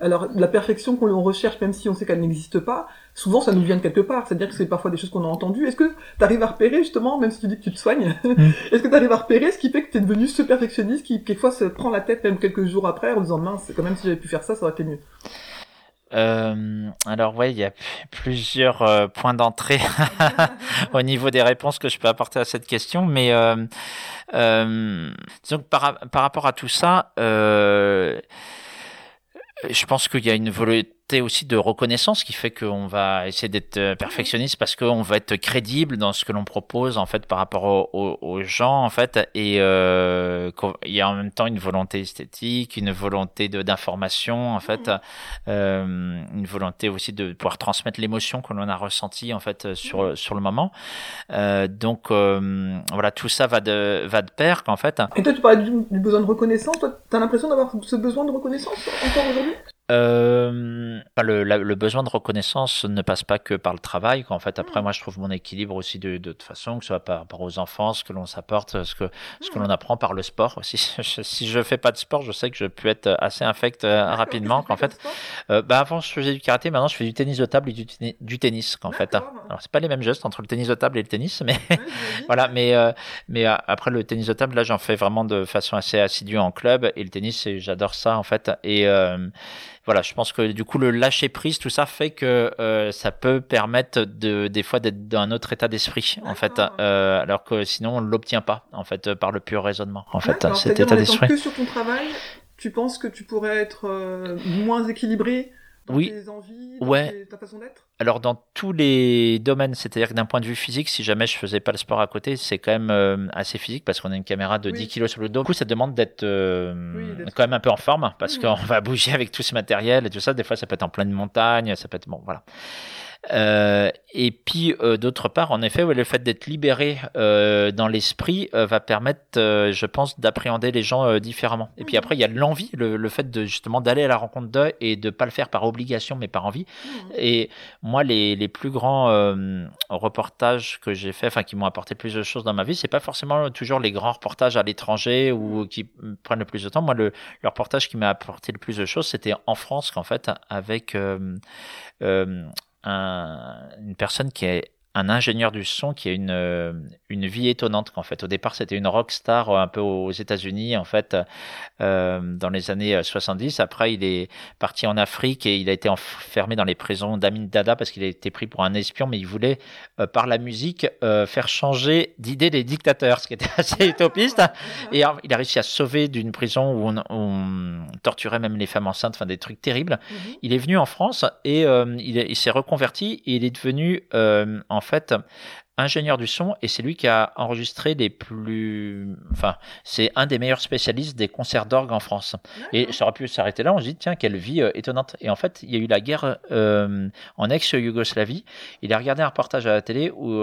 S1: Alors, la perfection qu'on recherche, même si on sait qu'elle n'existe pas, souvent ça nous vient de quelque part. C'est-à-dire que c'est parfois des choses qu'on a entendues. Est-ce que tu arrives à repérer, justement, même si tu dis que tu te soignes, est-ce que tu arrives à repérer ce qui fait que tu es devenu ce perfectionniste qui, quelquefois, se prend la tête même quelques jours après en disant mince, quand même, si j'avais pu faire ça, ça aurait été mieux?
S6: Euh, alors ouais, il y a plusieurs euh, points d'entrée au niveau des réponses que je peux apporter à cette question, mais euh, disons que par, par rapport à tout ça, je pense qu'il y a une volonté aussi de reconnaissance qui fait qu'on va essayer d'être euh, perfectionniste parce qu'on va être crédible dans ce que l'on propose en fait par rapport au- au- aux gens en fait et euh, il y a en même temps une volonté esthétique, une volonté d'information en fait, euh, une volonté aussi de pouvoir transmettre l'émotion que l'on a ressentie en fait sur sur le moment. Euh, donc euh, voilà tout ça va de va de pair qu'en fait.
S1: Et toi, tu parlais du, du besoin de reconnaissance. Toi, t'as l'impression d'avoir ce besoin de reconnaissance encore aujourd'hui?
S6: Euh, le, la- le besoin de reconnaissance ne passe pas que par le travail. Qu'en fait, après, moi, je trouve mon équilibre aussi de, toute façon, que ce soit par rapport aux enfants, ce que l'on s'apporte, ce que, ce que l'on apprend par le sport. aussi. si je fais pas de sport, je sais que je peux être assez infect euh, rapidement. Qu'en fait, euh, bah, avant, je faisais du karaté, maintenant, je fais du tennis de table et du, tenni- du tennis. Qu'en fait, hein. alors c'est pas les mêmes gestes entre le tennis de table et le tennis, mais voilà. Mais mais après le tennis de table, là, j'en fais vraiment de façon assez assidue en club et le tennis, j'adore ça en fait. Et voilà, je pense que du coup le lâcher prise, tout ça fait que euh, ça peut permettre de des fois d'être dans un autre état d'esprit en fait, euh, alors que sinon on l'obtient pas en fait par le pur raisonnement en fait cet état d'esprit.
S1: que sur ton travail, tu penses que tu pourrais être euh, moins équilibré dans
S6: Oui.
S1: tes envies, dans
S6: Ouais.
S1: tes- ta façon d'être?
S6: Alors dans tous les domaines, c'est-à-dire que d'un point de vue physique, si jamais je faisais pas le sport à côté, c'est quand même euh, assez physique parce qu'on a une caméra de 10 kilos sur le dos. Du coup, ça demande d'être euh, quand même un peu en forme parce qu'on va bouger avec tout ce matériel et tout ça. Des fois, ça peut être en pleine montagne, ça peut être bon, voilà. Euh, et puis euh, d'autre part, en effet, ouais, le fait d'être libéré euh, dans l'esprit va permettre, je pense, d'appréhender les gens différemment. Et puis après, il y a l'envie, le, le fait de justement d'aller à la rencontre d'eux et de pas le faire par obligation, mais par envie. Et moi, les, les plus grands reportages que j'ai fait, enfin qui m'ont apporté plus de choses dans ma vie, c'est pas forcément toujours les grands reportages à l'étranger ou qui me prennent le plus de temps. Moi, le, le reportage qui m'a apporté le plus de choses, c'était en France, qu'en fait, avec un- une personne qui est un ingénieur du son qui a une, euh, une vie étonnante. En fait, au départ, c'était une rock star un peu aux États-Unis, en fait, euh, dans les années 70. Après, il est parti en Afrique et il a été enfermé dans les prisons d'Amin Dada parce qu'il a été pris pour un espion, mais il voulait, par la musique, faire changer d'idée les dictateurs, ce qui était assez utopiste. Et il a réussi à sauver d'une prison où on, on, torturait même les femmes enceintes, enfin des trucs terribles. Mhm. Il est venu en France et il, il s'est reconverti et il est devenu euh, en fait ingénieur du son et c'est lui qui a enregistré les plus enfin c'est un des meilleurs spécialistes des concerts d'orgue en France. Et ça aurait pu s'arrêter là on se dit tiens quelle vie euh, étonnante. Et en fait il y a eu la guerre euh, en ex-Yougoslavie. Il a regardé un reportage à la télé où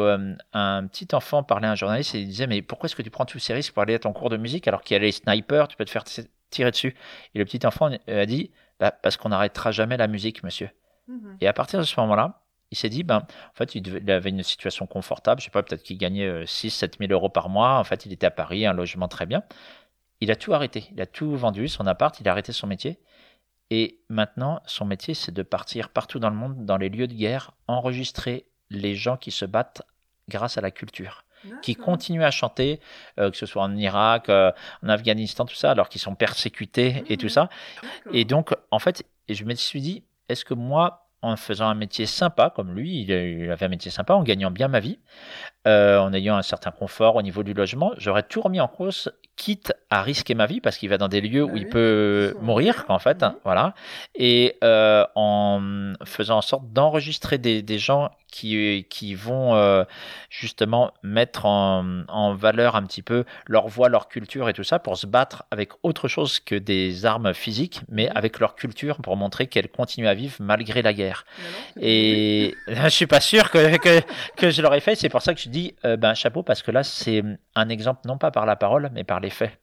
S6: un petit enfant parlait à un journaliste et il disait mais pourquoi est-ce que tu prends tous ces risques pour aller à ton cours de musique alors qu'il y a les snipers tu peux te faire tirer dessus? Et le petit enfant a dit bah, parce qu'on n'arrêtera jamais la musique monsieur. Mhm. et à partir de ce moment-là il s'est dit, ben, en fait, il, avait une situation confortable. Je sais pas, peut-être qu'il gagnait 6, 7 000 euros par mois. En fait, il était à Paris, un logement très bien. Il a tout arrêté. Il a tout vendu, son appart, il a arrêté son métier. Et maintenant, son métier, c'est de partir partout dans le monde, dans les lieux de guerre, enregistrer les gens qui se battent grâce à la culture qui continuent à chanter, euh, que ce soit en Irak, euh, en Afghanistan, tout ça, alors qu'ils sont persécutés et tout mmh. ça. Et donc, en fait, je me suis dit, est-ce que moi, en faisant un métier sympa, comme lui, il avait un métier sympa, en gagnant bien ma vie, euh, en ayant un certain confort au niveau du logement, j'aurais tout remis en cause, quitte à risquer ma vie, parce qu'il va dans des lieux où ah il peut mourir, en fait, voilà, et euh, en faisant en sorte d'enregistrer des, des, gens qui, qui vont euh, justement mettre en, en, valeur un petit peu leur voix, leur culture et tout ça, pour se battre avec autre chose que des armes physiques, mais avec leur culture pour montrer qu'elles continuent à vivre malgré la guerre. Et je suis pas sûr que, que, que je l'aurais fait, c'est pour ça que je dis euh, ben, chapeau, parce que là, c'est un exemple non pas par la parole, mais par les faits.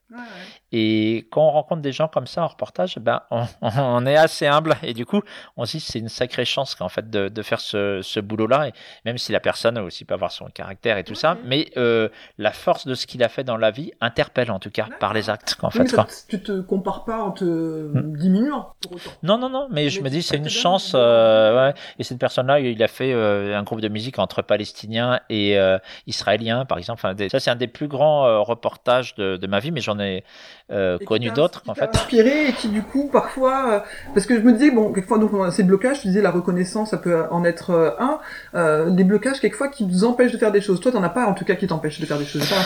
S6: Et quand on rencontre des gens comme ça en reportage, ben, on, est assez humble. Et du coup, on se dit c'est une sacrée chance en fait de, faire ce, boulot-là. Et même si la personne aussi peut avoir son caractère et tout ça, mais euh, la force de ce qu'il a fait dans la vie interpelle en tout cas par les actes. En fait,
S1: Tu te compares pas en te hmm. diminuant
S6: Non, non, non. Mais, je me dis c'est une chance. Euh, et cette personne-là, il a fait un groupe de musique entre Palestiniens et israélien, par exemple. Enfin, ça, c'est un des plus grands euh, reportages de, de, ma vie, mais j'en ai euh, connu d'autres, en fait.
S1: inspiré et qui, du coup, parfois, euh, parce que je me disais, bon, quelquefois, donc, ces blocages, je disais, la reconnaissance, ça peut en être un, des blocages, quelquefois, qui nous empêchent de faire des choses. Toi, t'en as pas, en tout cas, qui t'empêchent de faire des choses, pas.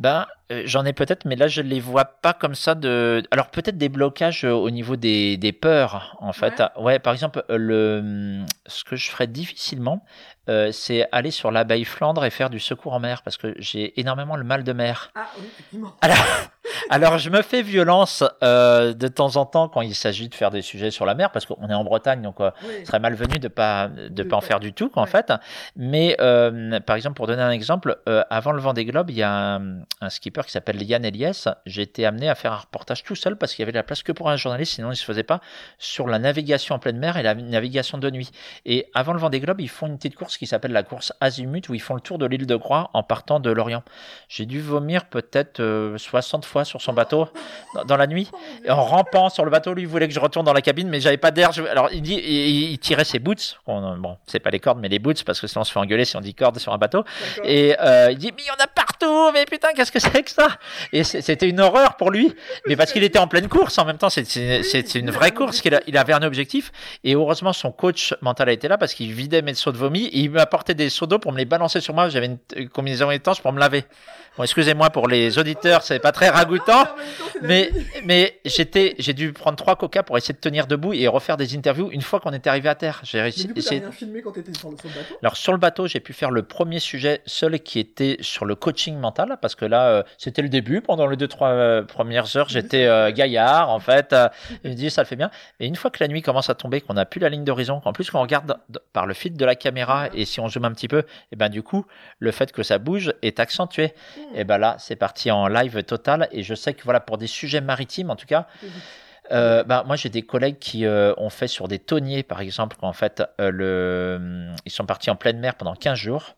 S6: Ben, j'en ai peut-être, mais là, je les vois pas comme ça de. Alors, peut-être des blocages au niveau des, des peurs, en fait. Ouais. par exemple, le, ce que je ferais difficilement, euh, c'est aller sur l'abeille Flandre et faire du secours en mer parce que j'ai énormément le mal de mer.
S1: Ah oui, effectivement.
S6: Alors, je me fais violence euh, de temps en temps quand il s'agit de faire des sujets sur la mer parce qu'on est en Bretagne donc euh, ce serait malvenu de pas de, pas en faire du tout en fait. Mais par exemple pour donner un exemple, avant le Vendée Globe, il y a un, skipper qui s'appelle Yann Eliès. J'ai été amené à faire un reportage tout seul parce qu'il y avait la place que pour un journaliste, sinon il se faisait pas sur la navigation en pleine mer et la navigation de nuit. Et avant le Vendée Globe, ils font une petite course qui s'appelle la course Azimut où ils font le tour de l'île de Groix en partant de Lorient. J'ai dû vomir peut-être 60 euh, fois sur son bateau dans, la nuit. Et en rampant sur le bateau, lui voulait que je retourne dans la cabine, mais j'avais pas d'air. Alors il dit, il, tirait ses boots. Bon, c'est pas les cordes, mais les boots parce que sinon on se fait engueuler si on dit cordes sur un bateau. Et euh, il dit, mais il y en a partout. Mais putain, qu'est-ce que c'est que ça? Et c'était une horreur pour lui. Mais parce qu'il était en pleine course. En même temps, c'est une vraie course. qu'il il avait un objectif. Et heureusement, son coach mental a été là parce qu'il vidait mes seaux de vomi. Il m'apportait des seaux d'eau pour me les balancer sur moi. J'avais une combinaison étanche pour me laver. Bon, excusez-moi pour les auditeurs, c'est pas très ragoûtant, mais mais j'étais, j'ai dû prendre trois coca pour essayer de tenir debout et refaire des interviews une fois qu'on était arrivé à terre.
S1: J'ai réussi. Mais du coup, rien filmé quand étais sur le, bateau?
S6: Alors sur le bateau, j'ai pu faire le premier sujet seul qui était sur le coaching mental parce que là, euh, c'était le début. Pendant les deux trois euh, premières heures, j'étais euh, gaillard en fait. je me dis ça le fait bien. Et une fois que la nuit commence à tomber, qu'on a plus la ligne d'horizon, qu'en plus qu'on regarde par le fil de la caméra et si on zoome un petit peu, et eh ben du coup, le fait que ça bouge est accentué. Hmm. Et ben là, c'est parti en live total. Et je sais que voilà, pour des sujets maritimes, en tout cas, euh, bah, moi j'ai des collègues qui euh, ont fait sur des tonniers, par exemple, en fait, euh, le... ils sont partis en pleine mer pendant 15 jours.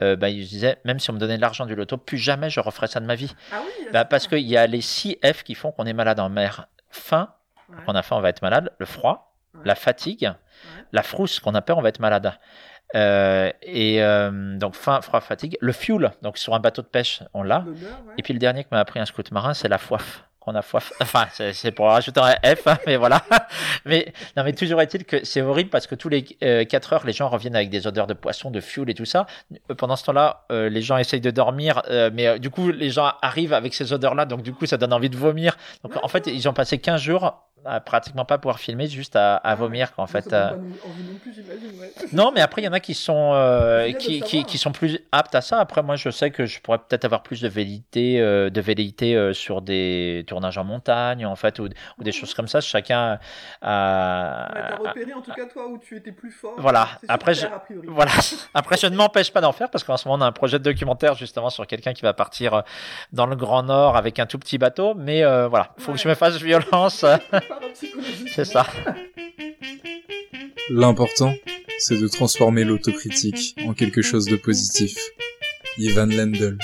S6: bah, ils disaient, même si on me donnait de l'argent du loto, plus jamais je referais ça de ma vie.
S1: Ah
S6: bah, parce qu'il y a les 6 F qui font qu'on est malade en mer. Faim, on a faim, on va être malade. Le froid, la fatigue, la frousse, qu'on a peur, on va être malade. Euh, et euh, donc faim, froid, fatigue. Le fuel, donc sur un bateau de pêche, on l'a. Et puis le dernier que m'a appris un scout marin, c'est la foif qu'on a foif. Enfin, c'est pour rajouter un F, hein, mais voilà. mais non, mais toujours est-il que c'est horrible parce que tous les euh, 4 heures, les gens reviennent avec des odeurs de poisson, de fuel et tout ça. Euh, Pendant ce temps-là, euh, les gens essayent de dormir, euh, mais du coup, les gens arrivent avec ces odeurs-là, donc du coup, ça donne envie de vomir. Donc en fait, ils ont passé 15 jours à pratiquement pas pouvoir filmer, juste à, à vomir, qu'en fait. euh, non, mais après, il y en a qui sont, euh,
S1: de
S6: qui, qui, sont plus aptes à ça. Après, moi, je sais que je pourrais peut-être avoir plus de velléité, euh, de velléité euh, sur des tournages en montagne, en fait, ou, ou des choses comme ça. Chacun a.
S1: T'as repéré en tout cas toi où tu étais plus fort.
S6: Voilà. Après, je-. Voilà. Après, je ne m'empêche pas d'en faire parce qu'en ce moment, on a un projet de documentaire justement sur quelqu'un qui va partir dans le Grand Nord avec un tout petit bateau. Mais voilà, faut que je me fasse violence. C'est ça.
S7: L'important, c'est de transformer l'autocritique en quelque chose de positif. Ivan Lendl.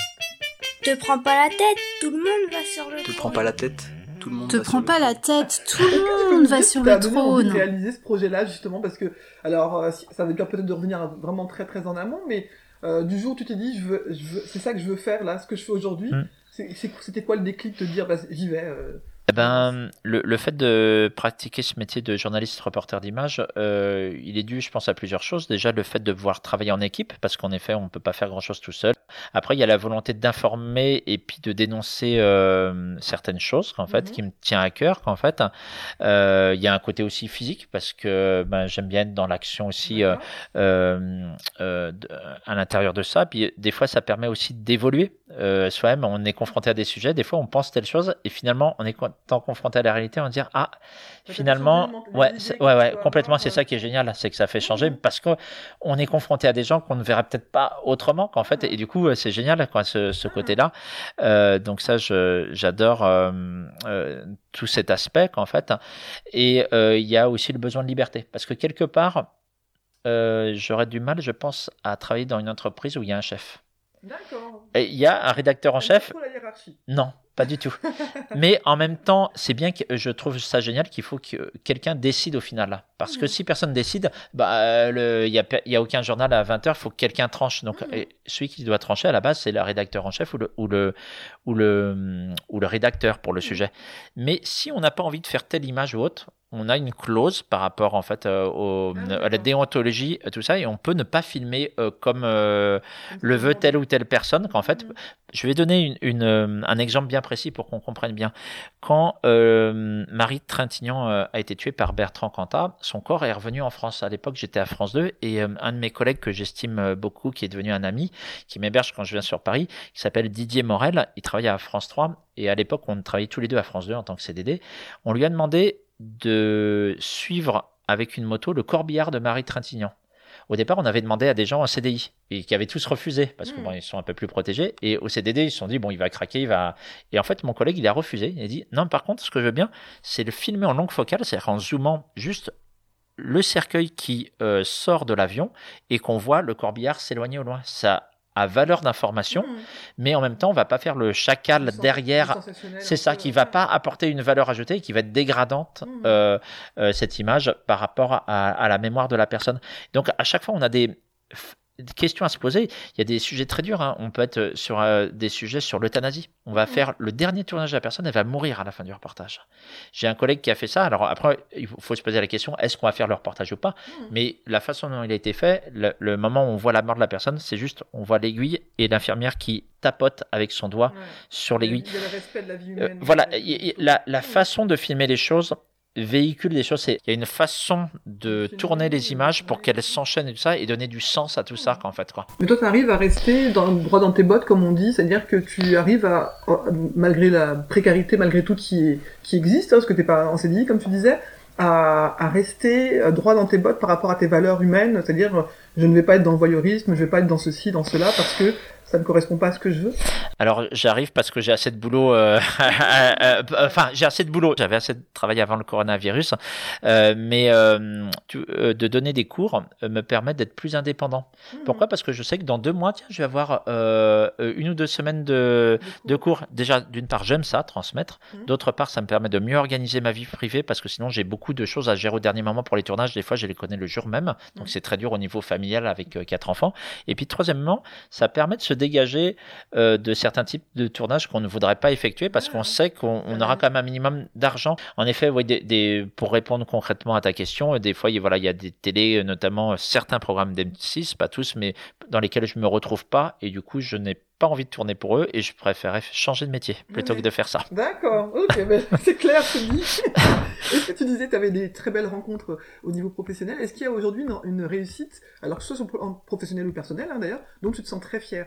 S5: Te prends pas la tête, tout le monde va sur le
S9: Te
S5: trône.
S9: prends pas la tête, tout le monde
S8: Te
S9: va sur
S8: prends
S9: le
S8: pas la tête, tout le monde va sur le trône.
S1: réaliser ce projet-là justement parce que alors euh, ça dire peut-être de revenir vraiment très très en amont, mais euh, du jour où tu t'es dit je veux, je veux- c'est ça que je veux faire là, ce que je fais aujourd'hui,
S6: Mm.
S1: c'était quoi le déclic de te dire bah, j'y vais euh,
S6: Eh ben, le, le fait de pratiquer ce métier de journaliste reporter d'image, euh, il est dû, je pense, à plusieurs choses. Déjà, le fait de pouvoir travailler en équipe, parce qu'en effet, on ne peut pas faire grand-chose tout seul. Après, il y a la volonté d'informer et puis de dénoncer euh, certaines choses, qu'en fait,
S1: Mhm.
S6: qui me tient à cœur, qu'en fait, euh, il y a un côté aussi physique, parce que ben, j'aime bien être dans l'action aussi euh, de- à l'intérieur de ça. Puis des fois, ça permet aussi d'évoluer euh, soi-même. On est confronté à des sujets, des fois, on pense telle chose, et finalement, on est tant confronté à la réalité, on se dit ah, finalement, ouais, ouais, ouais, complètement. C'est
S1: euh.
S6: ça qui est génial, c'est que ça fait changer parce que on est confronté à des gens qu'on ne verra peut-être pas autrement qu'en fait, et du coup, c'est génial quoi, ce, ce côté-là. Euh, donc ça, j'adore euh, tout cet aspect qu'en fait. Et il y a aussi le besoin de liberté, parce que quelque part, j'aurais du mal, je pense, à travailler dans une entreprise où il y a un chef.
S1: D'accord.
S6: Il y a un rédacteur en
S1: pas
S6: chef
S1: trop la hiérarchie.
S6: Non, pas du tout. Mais en même temps, c'est bien que je trouve ça génial qu'il faut que quelqu'un décide au final. là. Parce que
S1: Mhm.
S6: si personne décide, bah, il n'y a, y a aucun journal à 20h, il faut que quelqu'un tranche. Donc, et celui qui doit trancher à la base, c'est le rédacteur en chef ou le, ou le, ou le, ou le rédacteur pour le sujet. Mais si on n'a pas envie de faire telle image ou autre, on a une clause par rapport en fait euh, au-
S1: Ah,
S6: à la déontologie, euh, tout ça, et on peut ne pas filmer euh, comme le veut telle ou telle personne. Qu'en fait,
S1: Mhm.
S6: je vais donner une, une, un exemple bien précis pour qu'on comprenne bien. Quand Marie Trintignant a été tuée par Bertrand Cantat, son corps est revenu en France. À l'époque, j'étais à France 2 et un de mes collègues que j'estime beaucoup, qui est devenu un ami, qui m'héberge quand je viens sur Paris, qui s'appelle Didier Morel, il travaillait à France 3 et à l'époque, on travaillait tous les deux à France 2 en tant que CDD. On lui a demandé de suivre avec une moto le corbillard de Marie Trintignant. Au départ, on avait demandé à des gens en CDI et qui avaient tous refusé parce que
S1: Mm.
S6: bon, ils sont un peu plus protégés. Et au CDD, ils se sont dit bon, il va craquer, il va. Et en fait, mon collègue, il a refusé. Il a dit non. Par contre, ce que je veux bien, c'est le filmer en longue focale, c'est-à-dire en zoomant juste le cercueil qui euh, sort de l'avion et qu'on voit le corbillard s'éloigner au loin. Ça a valeur d'information,
S1: Mhm.
S6: mais en même temps, on va pas faire le chacal
S1: Le
S6: derrière c'est ça qui va pas apporter une valeur ajoutée, et qui va être dégradante
S1: Mhm.
S6: euh, euh, cette image par rapport à, à la mémoire de la personne. Donc à chaque fois, on a des, des questions à se poser. Il y a des sujets très durs. hein. On peut être sur euh, des sujets sur l'euthanasie. On va
S1: Mhm.
S6: faire le dernier tournage de la personne, elle va mourir à la fin du reportage. J'ai un collègue qui a fait ça. Alors après, il faut- se poser la question est-ce qu'on va faire le reportage ou pas?
S1: Mhm.
S6: Mais la façon dont il a été fait, le, le moment où on voit la mort de la personne, c'est juste on voit l'aiguille et l'infirmière qui tapote avec son doigt
S1: Ouais.
S6: sur l'aiguille.
S1: Il y a le respect de la vie
S6: Euh, voilà,
S1: Euh,
S6: y- y- la, la façon de filmer les choses véhicule des choses. c'est- Il y a une façon de tourner les images pour qu'elles s'enchaînent et tout ça et donner du sens à tout ça, qu'en fait, quoi.
S1: Mais toi, tu arrives à rester dans, droit dans tes bottes, comme on dit, c'est-à-dire que tu arrives à, malgré la précarité, malgré tout qui, qui existe, hein, parce que t'es pas en CDI, comme tu disais, à, à rester euh, droit dans tes bottes par rapport à tes valeurs humaines, c'est-à-dire euh, je ne vais pas être dans le voyeurisme, je vais pas être dans ceci, dans cela, parce que ça ne correspond pas à ce que je veux
S6: Alors j'arrive parce que j'ai assez de boulot. Euh, euh, enfin, j'ai assez de boulot. J'avais assez de travail avant le coronavirus, euh, mais tu, de donner des cours me permet d'être plus indépendant. Mmh. Pourquoi? Parce que je sais que dans deux mois, tiens, je vais avoir une ou deux semaines de, de cours. Déjà, d'une part, j'aime ça, transmettre. Mmh. D'autre part, ça me permet de mieux organiser ma vie privée parce que sinon, j'ai beaucoup de choses à gérer au dernier moment pour les tournages. Des fois, je les connais le jour même, donc mmh. c'est très dur au niveau familial avec quatre enfants. Et puis, troisièmement, ça permet de se dégager euh, de certains types de tournages qu'on ne voudrait pas effectuer parce qu'on sait qu'on aura quand même un minimum d'argent. En effet, des, pour répondre concrètement à ta question, des fois, il, voilà, il y a des télés, notamment certains programmes d'M6, pas tous, mais dans lesquels je me retrouve pas et du coup, je n'ai pas envie de tourner pour eux et je préférais changer de métier plutôt que de faire ça.
S1: D'accord, ok, ben, c'est clair, tu dis. Est-ce que tu disais que tu avais des très belles rencontres au niveau professionnel. Est-ce qu'il y a aujourd'hui une, réussite, alors que ce soit professionnel ou personnel hein, d'ailleurs, dont tu te sens très fier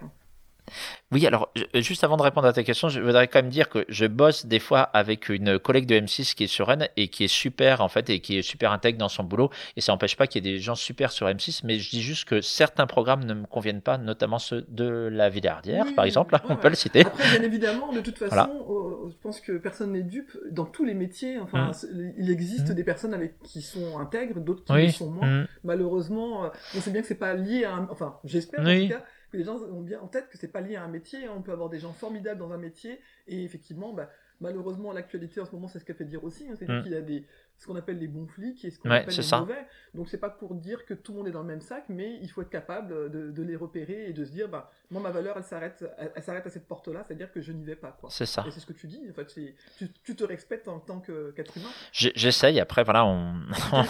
S6: oui, alors juste avant de répondre à ta question, je voudrais quand même dire que je bosse des fois avec une collègue de M6 qui est sur Rennes et qui est super en fait et qui est super intègre dans son boulot et ça n'empêche pas qu'il y ait des gens super sur M6, mais je dis juste que certains programmes ne me conviennent pas, notamment ceux de la Villardière par exemple, on peut le citer.
S1: Après, bien évidemment, de toute façon, euh, je pense que personne n'est dupe dans tous les métiers. Enfin, mmh. il existe mmh. des personnes avec qui sont intègres, d'autres qui le sont moins. Mmh. Malheureusement, euh, on sait bien que c'est pas lié à un... enfin, j'espère en tout cas que les gens ont bien en tête que c'est pas lié à un métier. Hein. On peut avoir des gens formidables dans un métier et effectivement, bah, malheureusement, l'actualité en ce moment, c'est ce qu'elle fait dire aussi. Hein. C'est mmh. qu'il y a des, ce qu'on appelle les bons flics et ce qu'on appelle les mauvais. Donc c'est pas pour dire que tout le monde est dans le même sac, mais il faut être capable de, de les repérer et de se dire, bah, moi ma valeur elle s'arrête, elle, s'arrête à cette porte-là, c'est-à-dire que je n'y vais pas.
S6: C'est ça.
S1: Et c'est ce que tu dis. En fait, tu, tu, te respectes en tant qu'être humain.
S6: J'essaye. Après voilà, on.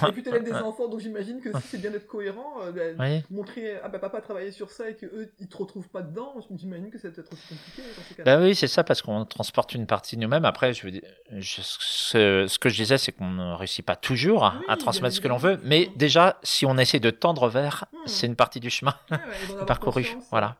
S1: et puis tu élèves des enfants, donc j'imagine que si c'est bien d'être cohérent, euh, bah, montrer ah bah papa a travaillé sur ça et que eux ils te retrouvent pas dedans, j'imagine que ça peut être aussi compliqué. Dans
S6: bah oui, c'est ça parce qu'on transporte une partie de nous-mêmes. Après, je veux dire, ce, ce que je disais, c'est qu'on réussit pas toujours à transmettre ce que l'on veut, mais déjà, si on essaie de tendre vers, hmm. c'est une partie du chemin parcouru. Voilà.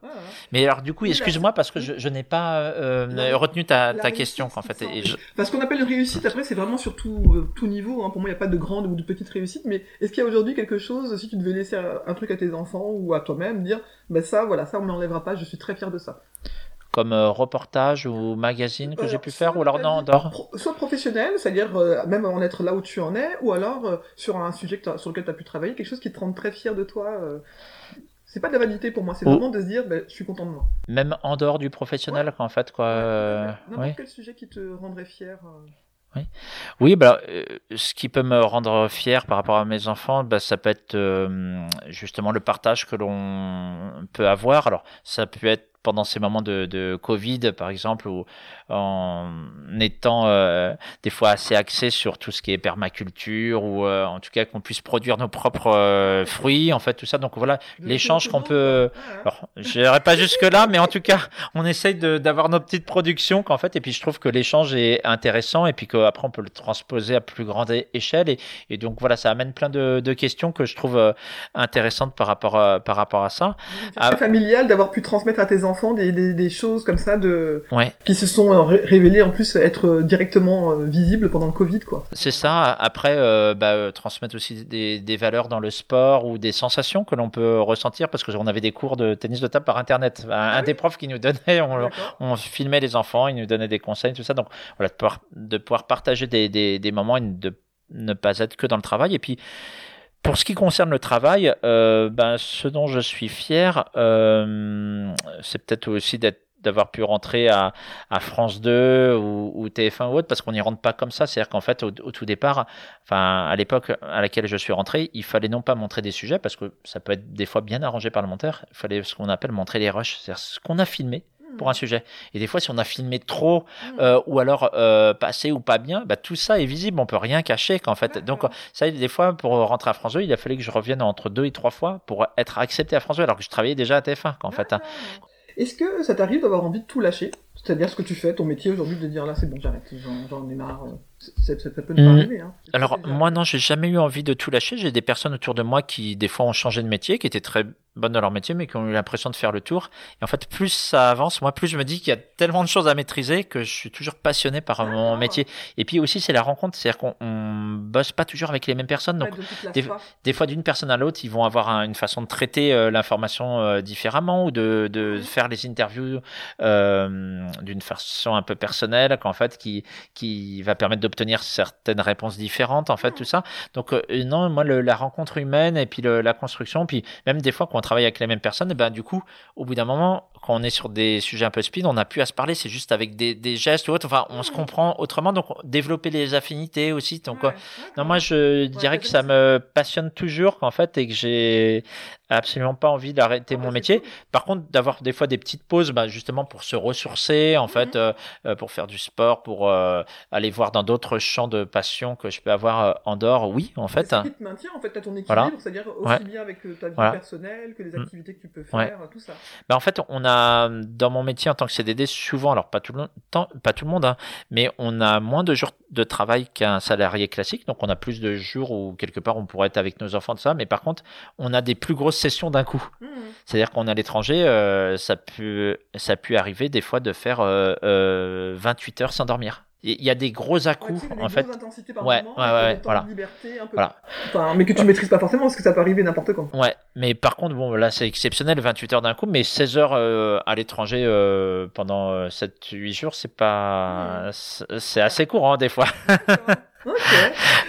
S6: Mais alors, du coup, excuse-moi parce que je, n'ai pas euh, retenu ta, question, en fait. Et
S1: Parce qu'on appelle une réussite, après, c'est vraiment sur tout, euh, tout niveau. Hein. Pour moi, il n'y a pas de grande ou de petite réussite, mais est-ce qu'il y a aujourd'hui quelque chose, si tu devais laisser un truc à tes enfants ou à toi-même, dire, ben ça, voilà, ça, on ne m'enlèvera pas, je suis très fier de ça?
S6: Comme euh, reportage ou magazine que j'ai pu faire ou alors non en dehors
S1: Soit professionnel, c'est-à-dire euh, même en être là où tu en es, ou alors euh, sur un sujet sur lequel tu as pu travailler, quelque chose qui te rend très fier de toi. C'est pas de la vanité pour moi, c'est vraiment de se dire, ben, je suis content de moi.
S6: Même en dehors du professionnel, en fait, quoi.
S1: N'importe quel sujet qui te rendrait fier.
S6: Oui, oui bah, ce qui peut me rendre fier par rapport à mes enfants, bah, ça peut être justement le partage que l'on peut avoir. Alors, ça peut être pendant ces moments de, de Covid, par exemple, ou en étant euh, des fois assez axé sur tout ce qui est permaculture, ou euh, en tout cas qu'on puisse produire nos propres euh, fruits, en fait, tout ça. Donc voilà, l'échange qu'on peut... Je n'irai pas jusque-là, mais en tout cas, on essaye d'avoir nos petites productions, qu'en fait, et puis je trouve que l'échange est intéressant, et puis qu'après, on peut le transposer à plus grande échelle, et, et donc voilà, ça amène plein de, de questions que je trouve intéressantes par rapport à, par rapport à ça.
S1: C'est familial d'avoir pu transmettre à tes enfants des, des, des, choses comme ça de qui se sont euh, révélées en plus être euh, directement euh, visibles pendant le Covid quoi.
S6: C'est ça. Après, bah, transmettre aussi des, des, valeurs dans le sport ou des sensations que l'on peut ressentir parce que on avait des cours de tennis de table par internet. Un, ah des profs qui nous donnait, on, on, filmait les enfants, il nous donnait des conseils, tout ça. Donc voilà, de pouvoir, de pouvoir partager des, des moments et de ne pas être que dans le travail et puis pour ce qui concerne le travail, euh, ben, ce dont je suis fier, euh, c'est peut-être aussi d'être d'avoir pu rentrer à, à France 2 ou, ou, TF1 ou autre, parce qu'on n'y rentre pas comme ça. C'est-à-dire qu'en fait, au, tout départ, enfin, à l'époque à laquelle je suis rentré, il fallait non pas montrer des sujets, parce que ça peut être des fois bien arrangé par le monteur, il fallait ce qu'on appelle montrer les rushs, c'est-à-dire ce qu'on a filmé, pour un sujet. Et des fois, si on a filmé trop mm. euh, ou alors euh, passé ou pas bien, bah, tout ça est visible. On peut rien cacher qu'en fait. Donc ça, des fois, pour rentrer à France 2, il a fallu que je revienne entre deux et trois fois pour être accepté à France 2, alors que je travaillais déjà à TF1 qu'en fait. Hein.
S1: Est-ce que ça t'arrive d'avoir envie de tout lâcher? C'est-à-dire ce que tu fais, ton métier aujourd'hui, de dire là c'est bon, j'arrête, j'en ai marre. Ça, ça, peut ne pas arriver. Hein.
S6: Alors moi non, j'ai jamais eu envie de tout lâcher. J'ai des personnes autour de moi qui des fois ont changé de métier, qui étaient très bonnes dans leur métier, mais qui ont eu l'impression de faire le tour. Et en fait, plus ça avance, moi plus je me dis qu'il y a tellement de choses à maîtriser que je suis toujours passionné par mon métier. Et puis aussi c'est la rencontre, c'est-à-dire qu'on bosse pas toujours avec les mêmes personnes. Donc des, des, fois d'une personne à l'autre, ils vont avoir une façon de traiter euh, l'information euh, différemment ou de, de faire les interviews euh, d'une façon un peu personnelle, qu'en fait qui qui va permettre de obtenir certaines réponses différentes, en fait, tout ça. Donc, non, moi, la rencontre humaine et puis la construction, puis même des fois, quand on travaille avec les mêmes personnes, et ben, du coup, au bout d'un moment, quand on est sur des sujets un peu speed, on n'a plus à se parler, c'est juste avec des, des, gestes ou autre. Enfin, on se comprend autrement, donc développer les affinités aussi. Donc, non, moi, je dirais que ça me passionne toujours, en fait, et que j'ai absolument pas envie d'arrêter mon métier. Par contre, d'avoir des fois des petites pauses, bah, justement pour se ressourcer, en fait, euh, euh, pour faire du sport, pour euh, aller voir dans d'autres champs de passion que je peux avoir en dehors, oui, en fait.
S1: C'est qui te maintient, en fait, à ton équilibre, c'est-à-dire aussi bien avec ta vie personnelle que les mm. activités que tu peux faire, tout ça.
S6: Bah, en fait, on a, dans mon métier en tant que CDD, souvent, alors pas tout le temps, pas tout le monde, hein, mais on a moins de jours de travail qu'un salarié classique, donc on a plus de jours où quelque part on pourrait être avec nos enfants de ça, mais par contre, on a des plus grosses sessions d'un coup. Mmh. C'est-à-dire qu'on est à l'étranger, euh, ça peut ça pu arriver des fois de faire 28 euh, euh, heures sans dormir. Il y a des gros à-coups, en fait.
S1: Ouais, ouais, ouais, voilà. Liberté, un peu... voilà. Enfin, mais que tu maîtrises pas forcément, parce que ça peut arriver n'importe quand.
S6: Ouais, mais par contre, bon, là, c'est exceptionnel, 28 heures d'un coup, mais 16 heures à l'étranger pendant 7-8 jours, c'est pas. C'est assez courant, des fois.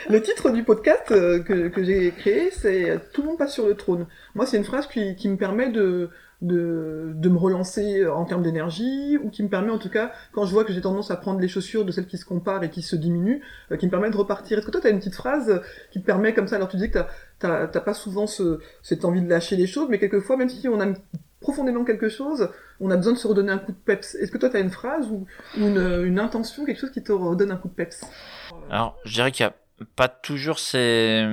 S1: Le titre du podcast euh, que, que j'ai créé, c'est Tout le monde passe sur le trône. Moi, c'est une phrase qui, qui me permet de, de, de me relancer en termes d'énergie, ou qui me permet en tout cas, quand je vois que j'ai tendance à prendre les chaussures de celles qui se comparent et qui se diminuent, euh, qui me permet de repartir. Est-ce que toi, tu as une petite phrase qui te permet comme ça Alors, tu dis que t'as pas souvent ce, cette envie de lâcher les choses, mais quelquefois, même si on aime profondément quelque chose, on a besoin de se redonner un coup de peps. Est-ce que toi, tu as une phrase ou, une, une intention, quelque chose qui te redonne un coup de peps?
S6: Alors, je dirais qu'il y a pas toujours ces,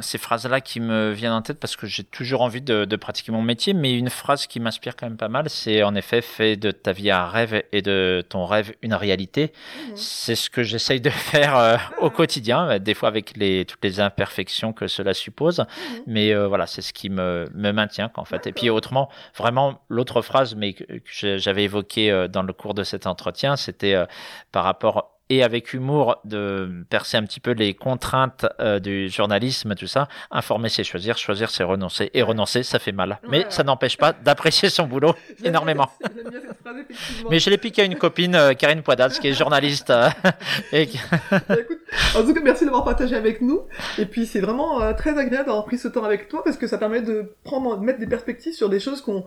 S6: ces phrases-là qui me viennent en tête parce que j'ai toujours envie de, de, pratiquer mon métier, mais une phrase qui m'inspire quand même pas mal, c'est en effet fais de ta vie un rêve et de ton rêve une réalité. Mmh. C'est ce que j'essaye de faire euh, au quotidien, des fois avec les, toutes les imperfections que cela suppose, mmh. mais euh, voilà, c'est ce qui me, me maintient en fait. Et puis autrement, vraiment l'autre phrase, mais que, j'avais évoquée euh, dans le cours de cet entretien, c'était par rapport et avec humour de percer un petit peu les contraintes euh, du journalisme, tout ça. Informer, c'est choisir, choisir, c'est renoncer. Et renoncer, ça fait mal. Mais ça n'empêche pas d'apprécier son boulot énormément. Mais je l'ai piqué à une copine, euh, Karine Poidals, qui est journaliste. Euh, et...
S1: Bah, écoute, en tout cas, merci d'avoir partagé avec nous. Et puis, c'est vraiment très agréable d'avoir pris ce temps avec toi parce que ça permet de prendre, de mettre des perspectives sur des choses qu'on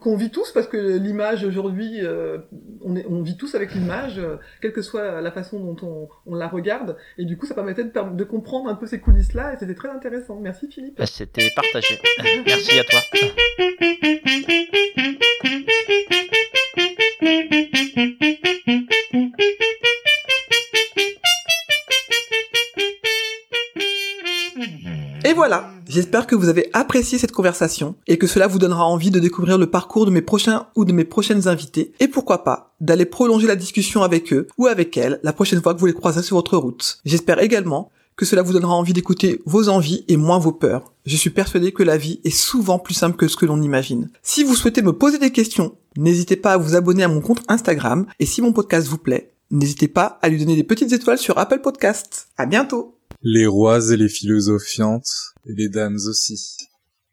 S1: qu'on vit tous parce que l'image aujourd'hui, euh, on, on vit tous avec l'image, euh, quelle que soit la façon dont on, on, la regarde. Et du coup, ça permettait de, de comprendre un peu ces coulisses-là et c'était très intéressant. Merci Philippe.
S6: Bah, c'était partagé. Merci à toi.
S1: Et voilà, j'espère que vous avez apprécié cette conversation et que cela vous donnera envie de découvrir le parcours de mes prochains ou de mes prochaines invités et pourquoi pas d'aller prolonger la discussion avec eux ou avec elles la prochaine fois que vous les croiserez sur votre route. J'espère également que cela vous donnera envie d'écouter vos envies et moins vos peurs. Je suis persuadé que la vie est souvent plus simple que ce que l'on imagine. Si vous souhaitez me poser des questions, n'hésitez pas à vous abonner à mon compte Instagram et si mon podcast vous plaît, n'hésitez pas à lui donner des petites étoiles sur Apple Podcasts. À bientôt!
S7: Les rois et les philosophiantes, et les dames aussi.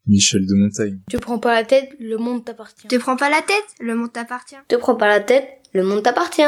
S7: Michel de Montaigne.
S4: Tu prends pas la tête, le monde t'appartient.
S5: Tu prends pas la tête, le monde t'appartient.
S3: Te prends pas la tête, le monde t'appartient.